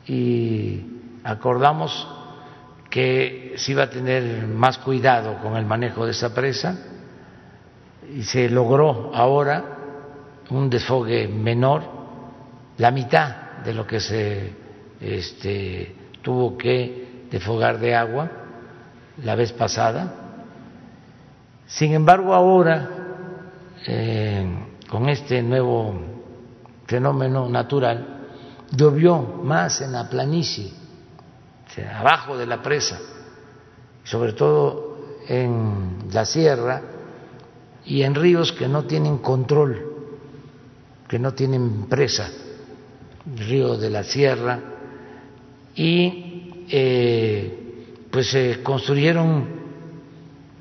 y acordamos que se iba a tener más cuidado con el manejo de esa presa y se logró ahora un desfogue menor, la mitad de lo que se este, tuvo que desfogar de agua la vez pasada. Sin embargo, ahora, eh, con este nuevo fenómeno natural, llovió más en la planicie, abajo de la presa, sobre todo en la sierra y en ríos que no tienen control, que no tienen presa, río de la sierra, y eh, pues se construyeron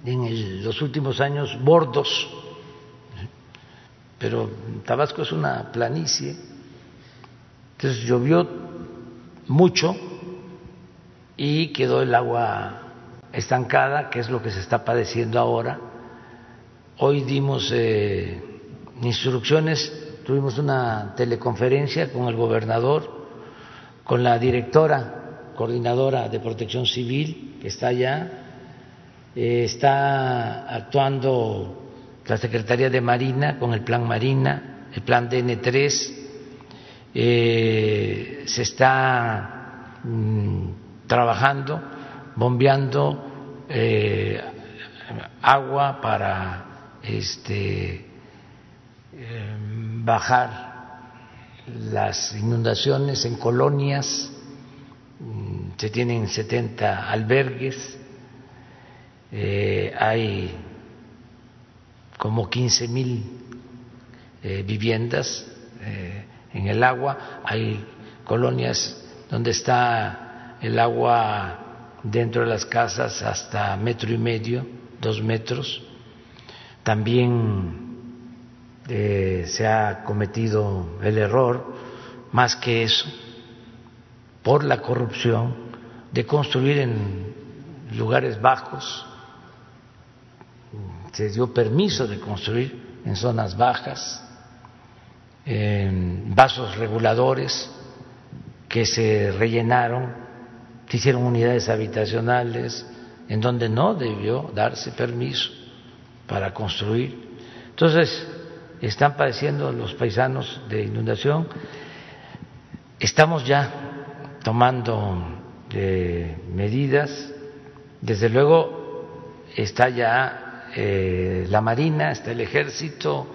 en los últimos años bordos, pero Tabasco es una planicie, entonces llovió mucho y quedó el agua estancada, que es lo que se está padeciendo ahora. Hoy dimos eh, instrucciones, tuvimos una teleconferencia con el gobernador, con la directora coordinadora de protección civil que está allá, eh, está actuando la Secretaría de Marina con el Plan Marina, el Plan DN3, eh, se está mm, trabajando, bombeando eh, agua para este, bajar las inundaciones en colonias se tienen 70 albergues, eh, hay como 15 mil eh, viviendas eh, en el agua, hay colonias donde está el agua dentro de las casas hasta metro y medio, dos metros. También se ha cometido el error, más que eso, por la corrupción, de construir en lugares bajos, se dio permiso de construir en zonas bajas, en vasos reguladores que se rellenaron, se hicieron unidades habitacionales en donde no debió darse permiso para construir. Entonces, están padeciendo los paisanos de inundación. Estamos ya tomando eh, medidas. Desde luego está ya eh, la Marina, está el Ejército,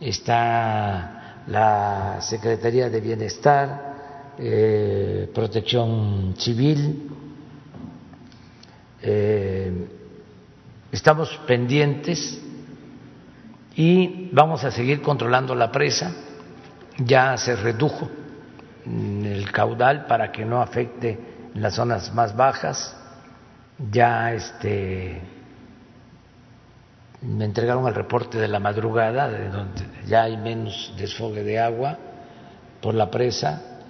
está la Secretaría de Bienestar, eh, Protección Civil. estamos pendientes y vamos a seguir controlando la presa. Ya se redujo el caudal para que no afecte las zonas más bajas. Ya este me entregaron el reporte de la madrugada, de donde ya hay menos desfogue de agua por la presa,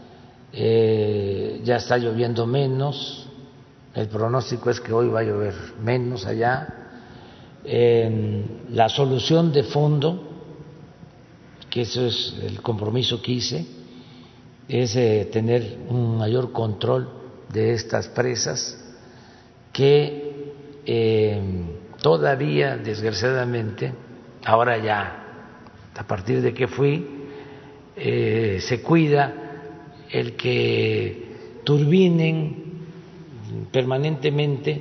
eh, ya está lloviendo menos, el pronóstico es que hoy va a llover menos allá, la solución de fondo, que eso es el compromiso que hice, es eh, tener un mayor control de estas presas que eh, todavía, desgraciadamente, ahora ya, a partir de que fui, eh, se cuida el que turbinen permanentemente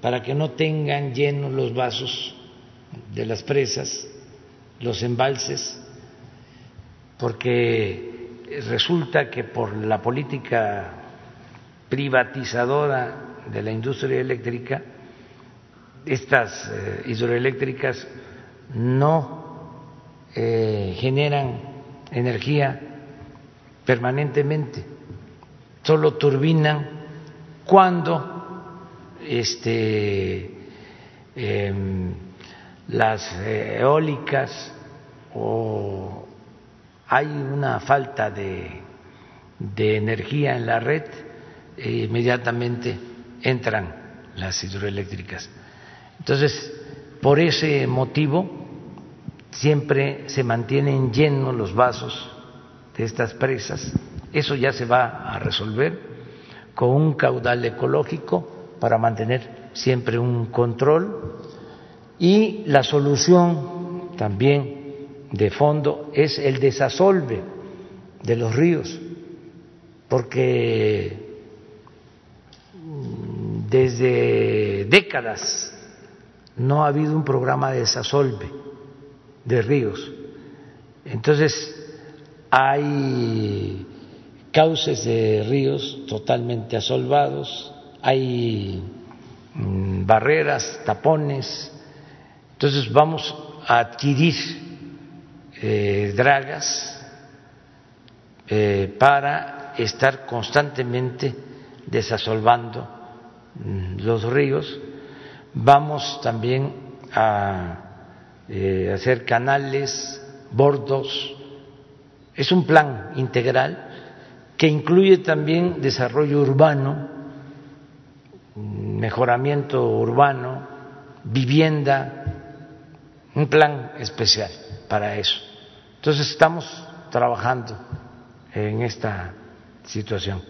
para que no tengan llenos los vasos de las presas, los embalses, porque resulta que por la política privatizadora de la industria eléctrica, estas eh, hidroeléctricas no eh, generan energía permanentemente, solo turbinan cuando este, em, las eólicas o hay una falta de, de energía en la red, e inmediatamente entran las hidroeléctricas. Entonces, por ese motivo, siempre se mantienen llenos los vasos de estas presas. Eso ya se va a resolver con un caudal ecológico para mantener siempre un control y la solución también de fondo es el desasolve de los ríos, porque desde décadas no ha habido un programa de desasolve de ríos. Entonces, hay cauces de ríos totalmente asolvados, hay mm, barreras, tapones, entonces vamos a adquirir eh, dragas eh, para estar constantemente desasolvando los ríos. Vamos también a eh, hacer canales, bordos. Es un plan integral que incluye también desarrollo urbano mejoramiento urbano, vivienda, un plan especial para eso. Entonces estamos trabajando en esta situación.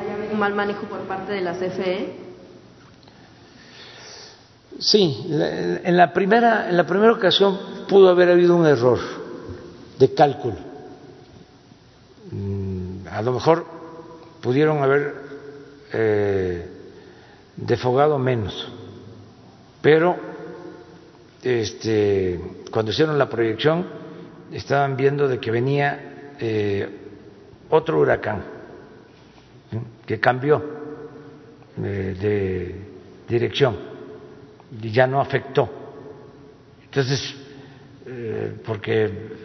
¿Hay un mal manejo por parte de la CFE? Sí, en la primera, en la primera ocasión pudo haber habido un error de cálculo. Mm, a lo mejor pudieron haber eh, defogado menos, pero este, cuando hicieron la proyección estaban viendo de que venía eh, otro huracán que cambió eh, de dirección y ya no afectó. Entonces, porque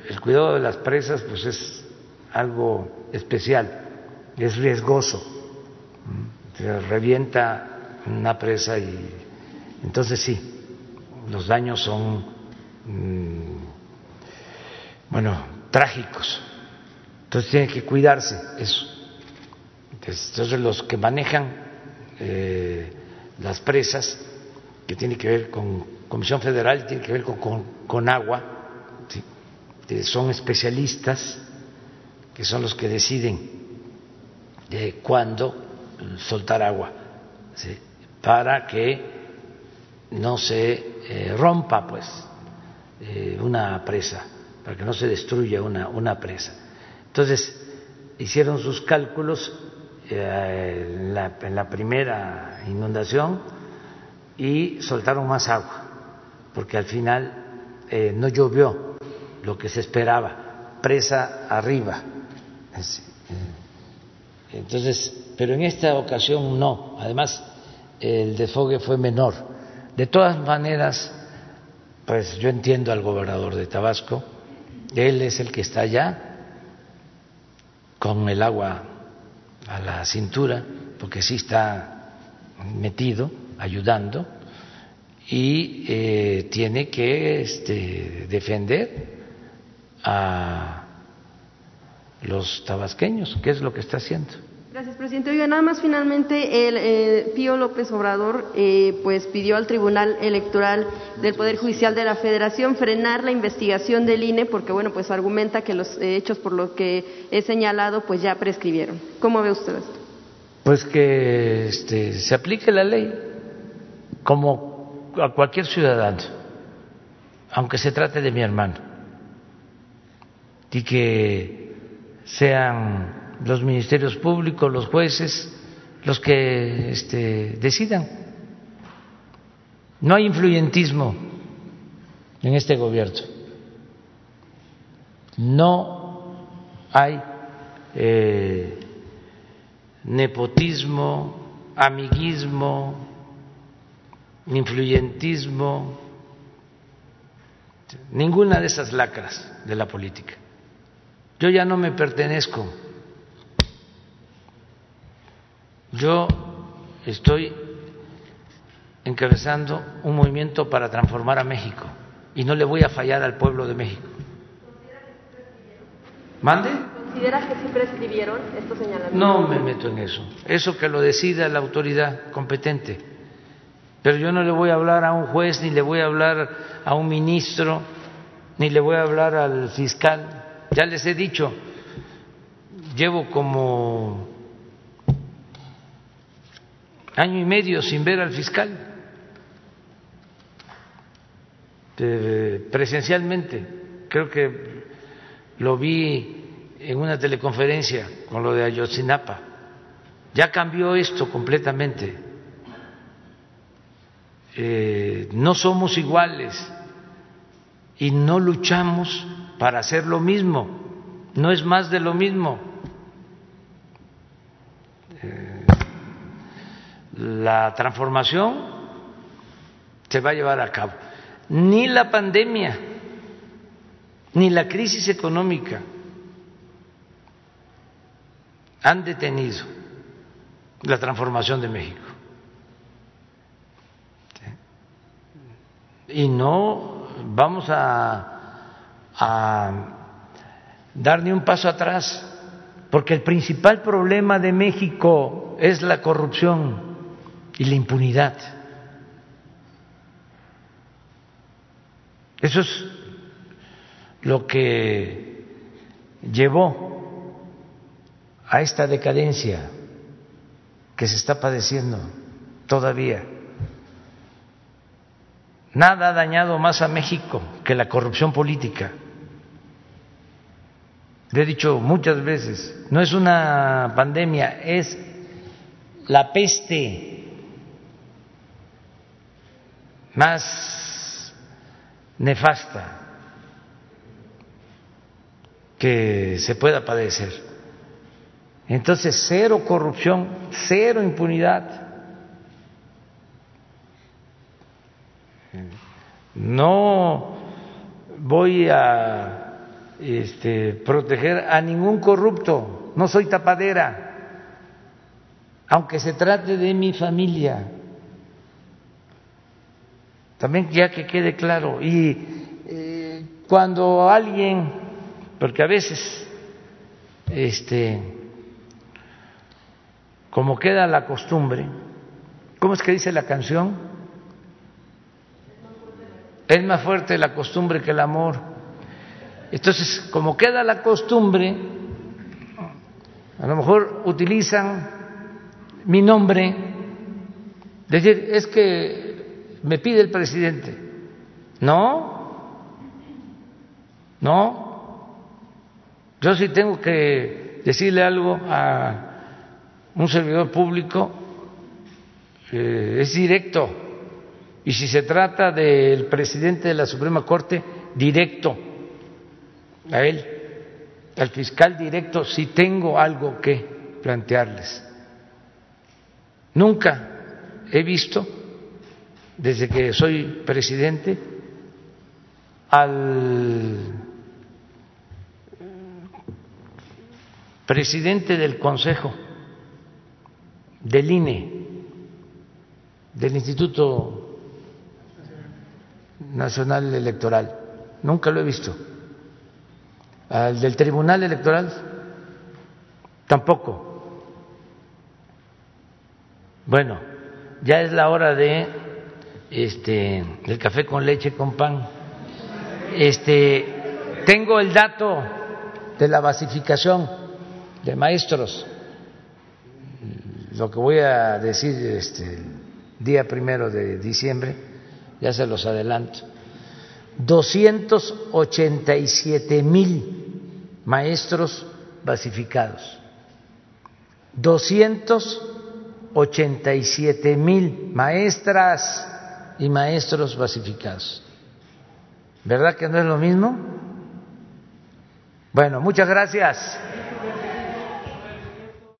el cuidado de las presas pues es algo especial es riesgoso, se revienta una presa y entonces sí, los daños son, mm, bueno, trágicos. Entonces tiene que cuidarse eso. Entonces los que manejan eh, las presas, que tiene que ver con Comisión Federal, tiene que ver con, con, agua, son especialistas que son los que deciden de cuándo soltar agua, para que no se eh, rompa pues eh, una presa, para que no se destruya una, una presa. Entonces, hicieron sus cálculos eh, en, la, en la primera inundación y soltaron más agua, porque al final eh, no llovió lo que se esperaba, presa arriba. Entonces, pero en esta ocasión no. Además, el desfogue fue menor. De todas maneras, pues yo entiendo al gobernador de Tabasco, él es el que está allá con el agua a la cintura, porque sí está metido, ayudando, y eh, tiene que este, defender a los tabasqueños, que es lo que está haciendo. Gracias, presidente. Oiga, nada más finalmente, el eh, Pío López Obrador eh, pues pidió al Tribunal Electoral del Poder Judicial de la Federación frenar la investigación del INE porque, bueno, pues argumenta que los hechos por los que he señalado pues ya prescribieron. ¿Cómo ve usted esto? Pues que este, se aplique la ley como a cualquier ciudadano, aunque se trate de mi hermano, y que sean los ministerios públicos, los jueces, los que este, decidan. No hay influyentismo en este gobierno. No hay eh, nepotismo, amiguismo, influyentismo, ninguna de esas lacras de la política. Yo ya no me pertenezco Yo estoy encabezando un movimiento para transformar a México y no le voy a fallar al pueblo de México. ¿Mande? ¿Considera que sí prescribieron estos señalamientos? No me meto en eso. Eso que lo decida la autoridad competente. Pero yo no le voy a hablar a un juez, ni le voy a hablar a un ministro, ni le voy a hablar al fiscal. Ya les he dicho, llevo como año y medio sin ver al fiscal presencialmente. Creo que lo vi en una teleconferencia con lo de Ayotzinapa. Ya cambió esto completamente. Eh, no somos iguales y no luchamos para hacer lo mismo. No es más de lo mismo. Eh, la transformación se va a llevar a cabo. Ni la pandemia, ni la crisis económica han detenido la transformación de México. Y no vamos a, a dar ni un paso atrás, porque el principal problema de México es la corrupción y la impunidad. Eso es lo que llevó a esta decadencia que se está padeciendo todavía. Nada ha dañado más a México que la corrupción política. Le he dicho muchas veces, no es una pandemia, es la peste más nefasta que se pueda padecer. Entonces, cero corrupción, cero impunidad. No voy a este, proteger a ningún corrupto, no soy tapadera, aunque se trate de mi familia. También ya que quede claro. Y eh, cuando alguien, porque a veces, este, como queda la costumbre, ¿cómo es que dice la canción? Es más fuerte la costumbre que el amor. Entonces, como queda la costumbre, a lo mejor utilizan mi nombre, decir, es que me pide el presidente. No, No, yo sí tengo que decirle algo a un servidor público, es directo. Y si se trata del presidente de la Suprema Corte, directo a él, al fiscal directo, si tengo algo que plantearles. Nunca he visto, desde que soy presidente, al presidente del Consejo del INE, del Instituto Nacional Electoral. Nunca lo he visto. Al del Tribunal Electoral tampoco. Bueno, ya es la hora de este el café con leche con pan. Este tengo el dato de la basificación de maestros. Lo que voy a decir este día primero de diciembre, ya se los adelanto. 287 mil maestros basificados. 287 mil maestras y maestros basificados. ¿Verdad que no es lo mismo? Bueno, muchas gracias.